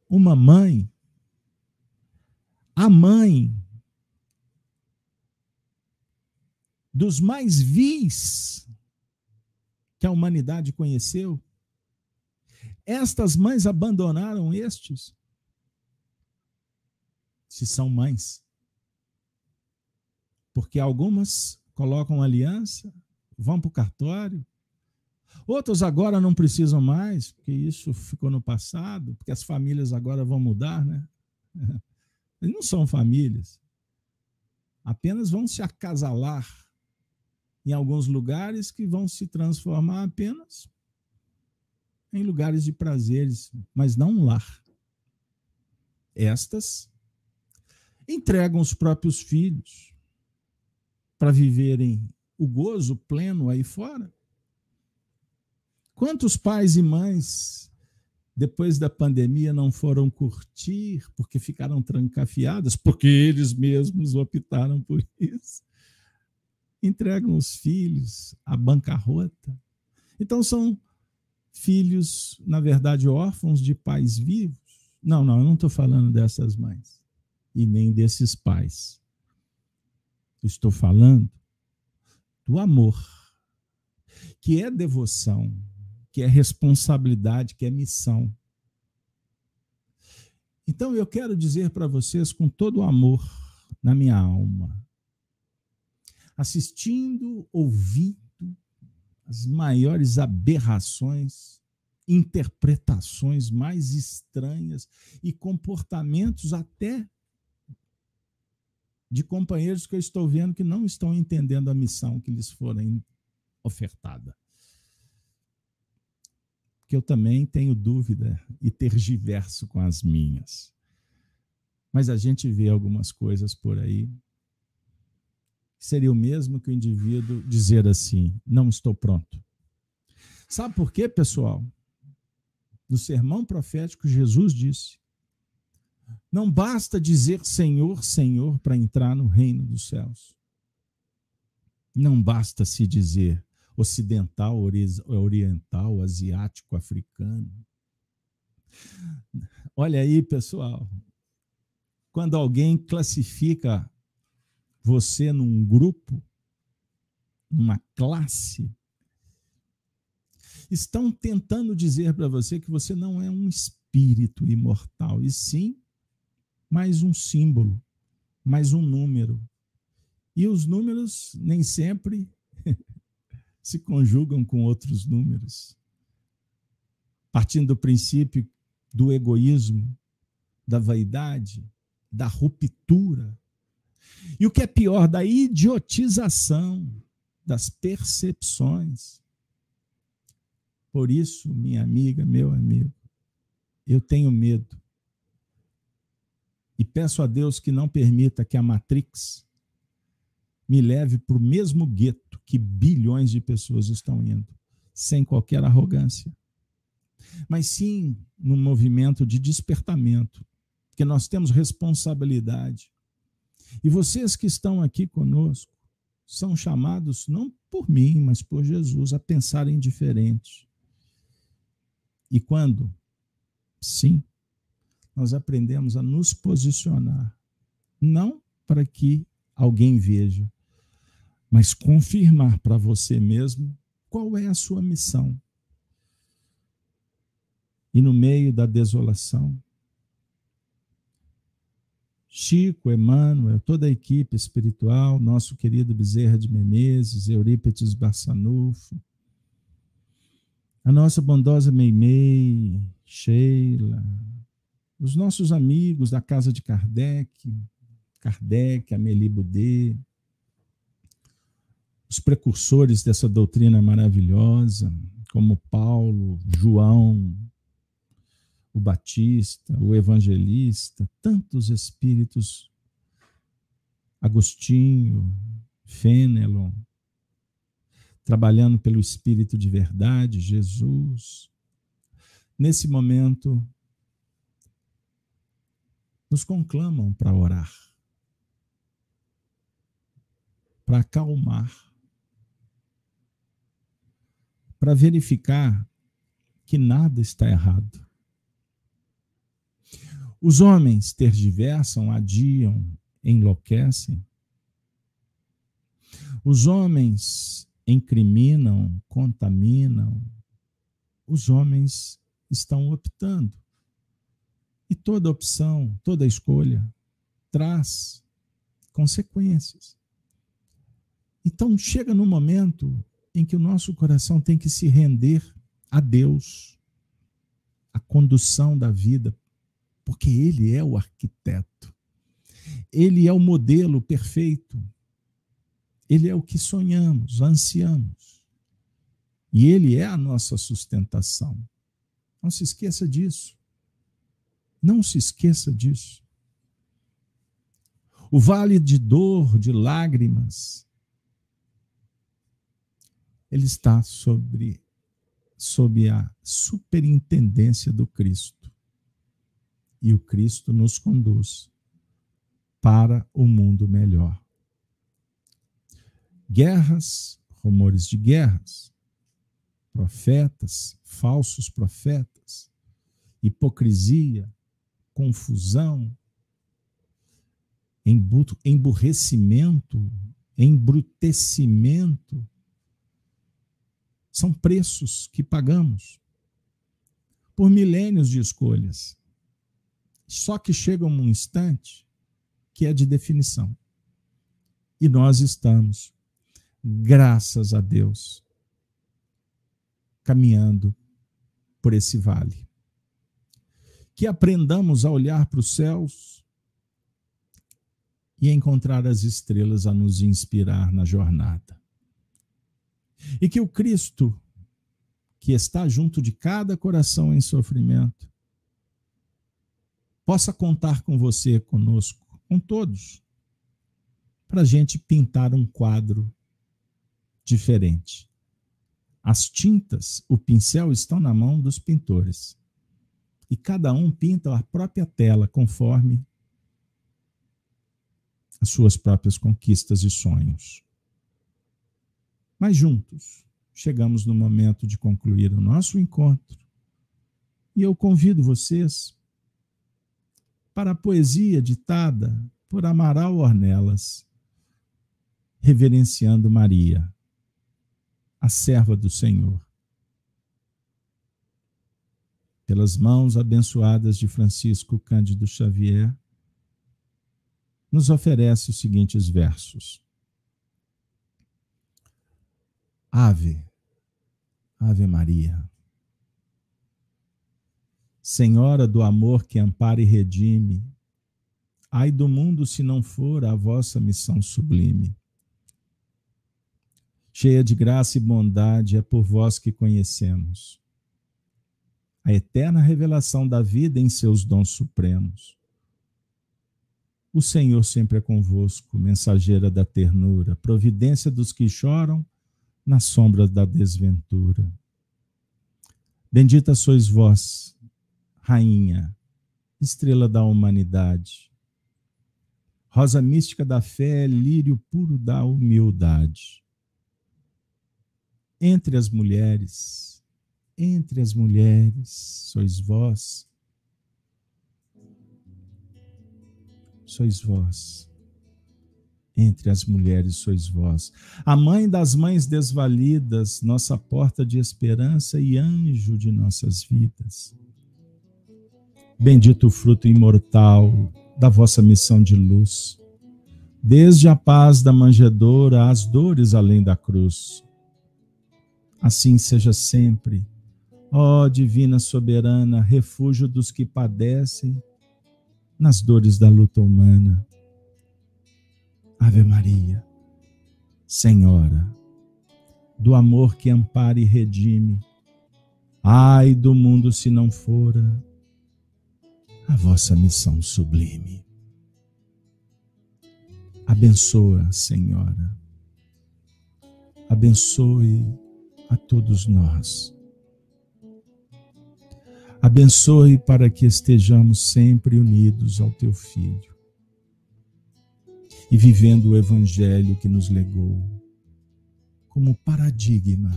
Uma mãe, a mãe dos mais vis que a humanidade conheceu. Estas mães abandonaram estes, se são mães. Porque algumas colocam aliança, vão para o cartório, outras agora não precisam mais, porque isso ficou no passado, porque as famílias agora vão mudar, né? (laughs) Eles não são famílias, apenas vão se acasalar em alguns lugares que vão se transformar apenas em lugares de prazeres, mas não um lar. Estas entregam os próprios filhos para viverem o gozo pleno aí fora. Quantos pais e mães, depois da pandemia, não foram curtir porque ficaram trancafiadas, porque eles mesmos optaram por isso? entregam os filhos à bancarrota. Então são filhos, na verdade, órfãos de pais vivos. Não, não, eu não estou falando dessas mães e nem desses pais. Estou falando do amor, que é devoção, que é responsabilidade, que é missão. Então eu quero dizer para vocês com todo o amor na minha alma, assistindo, ouvindo as maiores aberrações, interpretações mais estranhas e comportamentos até de companheiros que eu estou vendo que não estão entendendo a missão que lhes forem ofertada. Que eu também tenho dúvida e tergiverso com as minhas. Mas a gente vê algumas coisas por aí seria o mesmo que o indivíduo dizer assim: não estou pronto. Sabe por quê, pessoal? No sermão profético, Jesus disse: não basta dizer Senhor, Senhor para entrar no reino dos céus. Não basta se dizer ocidental, oriental, asiático, africano. Olha aí, pessoal. Quando alguém classifica você num grupo, numa classe, estão tentando dizer para você que você não é um espírito imortal, e sim mais um símbolo, mais um número. E os números nem sempre (laughs) se conjugam com outros números. Partindo do princípio do egoísmo, da vaidade, da ruptura, e o que é pior, da idiotização das percepções. Por isso, minha amiga, meu amigo, eu tenho medo. E peço a Deus que não permita que a Matrix me leve para o mesmo gueto que bilhões de pessoas estão indo, sem qualquer arrogância. Mas sim num movimento de despertamento, que nós temos responsabilidade E vocês que estão aqui conosco são chamados, não por mim, mas por Jesus, a pensarem diferente. E quando? Sim, nós aprendemos a nos posicionar, não para que alguém veja, mas confirmar para você mesmo qual é a sua missão. E no meio da desolação, Chico, Emmanuel, toda a equipe espiritual, nosso querido Bezerra de Menezes, Eurípides Barçanufo, a nossa bondosa Meimei, Sheila, os nossos amigos da casa de Kardec, Kardec, Amélie Boudet, os precursores dessa doutrina maravilhosa, como Paulo, João, o Batista, o Evangelista, tantos espíritos, Agostinho, Fênelon, trabalhando pelo Espírito de verdade, Jesus. Nesse momento, nos conclamam para orar, para acalmar, para verificar que nada está errado. Os homens tergiversam, adiam, enlouquecem. Os homens incriminam, contaminam. Os homens estão optando. E toda opção, toda escolha traz consequências. Então chega no momento em que o nosso coração tem que se render a Deus, a condução da vida porque ele é o arquiteto. Ele é o modelo perfeito. Ele é o que sonhamos, ansiamos. E ele é a nossa sustentação. Não se esqueça disso. Não se esqueça disso. O vale de dor, de lágrimas, ele está sobre, sob a superintendência do Cristo e o Cristo nos conduz para o mundo melhor. Guerras, rumores de guerras, profetas, falsos profetas, hipocrisia, confusão, emburrecimento, embrutecimento, são preços que pagamos por milênios de escolhas. Só que chega um instante que é de definição. E nós estamos, graças a Deus, caminhando por esse vale. Que aprendamos a olhar para os céus e encontrar as estrelas a nos inspirar na jornada. E que o Cristo, que está junto de cada coração em sofrimento, possa contar com você, conosco, com todos, para a gente pintar um quadro diferente. As tintas, o pincel estão na mão dos pintores. E cada um pinta a própria tela conforme as suas próprias conquistas e sonhos. Mas juntos, chegamos no momento de concluir o nosso encontro. E eu convido vocês para a poesia ditada por Amaral Ornelas, reverenciando Maria, a serva do Senhor. Pelas mãos abençoadas de Francisco Cândido Xavier, nos oferece os seguintes versos. Ave, Ave Maria. Senhora do amor que ampara e redime, ai do mundo se não for a vossa missão sublime. Cheia de graça e bondade, é por vós que conhecemos a eterna revelação da vida em seus dons supremos. O Senhor sempre é convosco, mensageira da ternura, providência dos que choram na sombra da desventura. Bendita sois vós, Rainha, estrela da humanidade. Rosa mística da fé, lírio puro da humildade. Entre as mulheres, entre as mulheres, sois vós, sois vós. Entre as mulheres sois vós. A mãe das mães desvalidas, nossa porta de esperança e anjo de nossas vidas. Bendito o fruto imortal da vossa missão de luz, desde a paz da manjedoura às dores além da cruz. Assim seja sempre, ó Divina Soberana, refúgio dos que padecem nas dores da luta humana. Ave Maria, Senhora, do amor que ampara e redime, ai do mundo se não fora a vossa missão sublime. Abençoa, Senhora. Abençoe a todos nós. Abençoe para que estejamos sempre unidos ao teu Filho e vivendo o Evangelho que nos legou como paradigma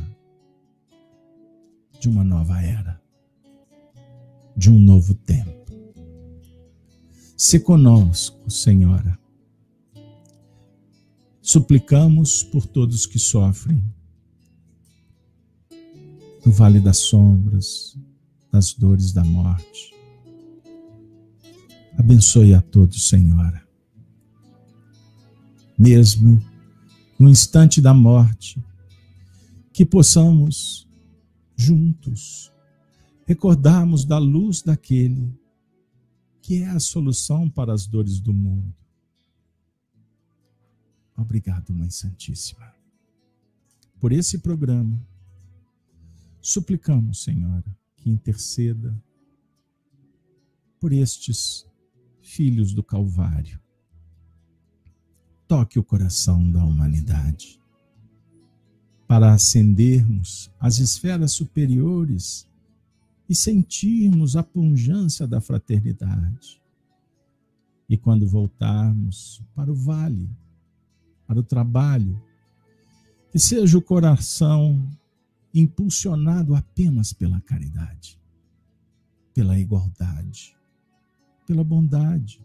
de uma nova era, de um novo tempo. Se conosco, Senhora. Suplicamos por todos que sofrem no vale das sombras, das dores da morte. Abençoe a todos, Senhora. Mesmo no instante da morte, que possamos juntos recordarmos da luz daquele que é a solução para as dores do mundo. Obrigado, Mãe Santíssima, por esse programa. Suplicamos, Senhora, que interceda por estes filhos do Calvário. Toque o coração da humanidade para acendermos as esferas superiores e sentirmos a punjância da fraternidade. E quando voltarmos para o vale, para o trabalho, que seja o coração impulsionado apenas pela caridade, pela igualdade, pela bondade,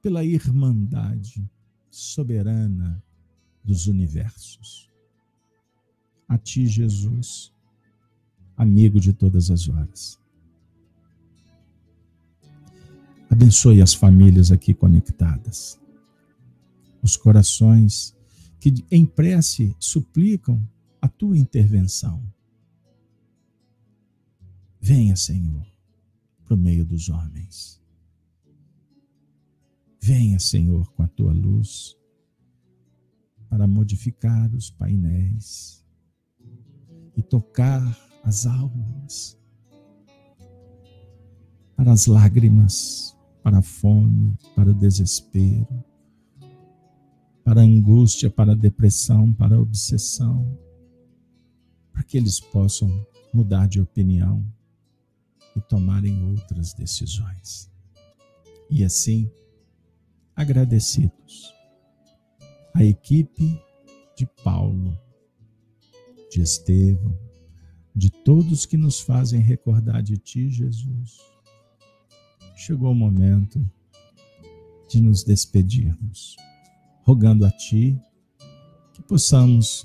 pela irmandade soberana dos universos. A Ti, Jesus amigo de todas as horas. Abençoe as famílias aqui conectadas, os corações que em prece suplicam a tua intervenção. Venha, Senhor, para o meio dos homens. Venha, Senhor, com a tua luz para modificar os painéis e tocar as almas, para as lágrimas, para a fome, para o desespero, para a angústia, para a depressão, para a obsessão, para que eles possam mudar de opinião e tomarem outras decisões. E assim, agradecidos, a equipe de Paulo, de Estevão, de todos que nos fazem recordar de Ti, Jesus. Chegou o momento de nos despedirmos, rogando a Ti que possamos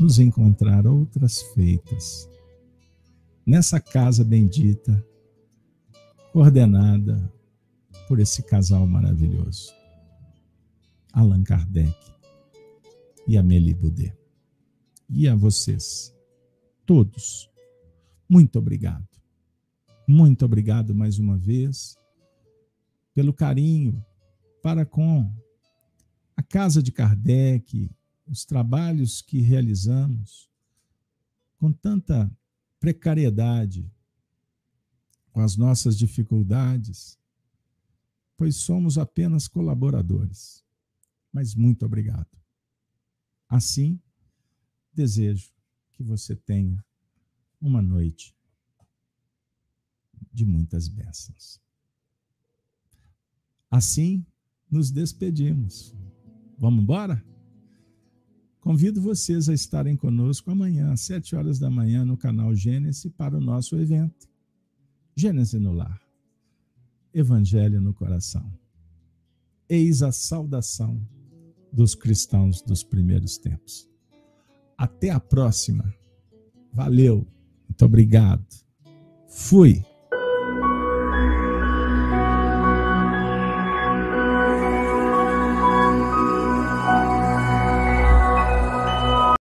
nos encontrar outras feitas nessa casa bendita, coordenada por esse casal maravilhoso, Allan Kardec e Amélie Boudet. E a vocês todos. Muito obrigado. Muito obrigado mais uma vez pelo carinho para com a Casa de Kardec, os trabalhos que realizamos com tanta precariedade, com as nossas dificuldades, pois somos apenas colaboradores. Mas muito obrigado. Assim, desejo que você tenha uma noite de muitas bênçãos. Assim, nos despedimos. Vamos embora? Convido vocês a estarem conosco amanhã, às sete horas da manhã, no canal Gênesis, para o nosso evento. Gênesis no Lar. Evangelho no coração. Eis a saudação dos cristãos dos primeiros tempos. Até a próxima. Valeu. Muito obrigado. Fui.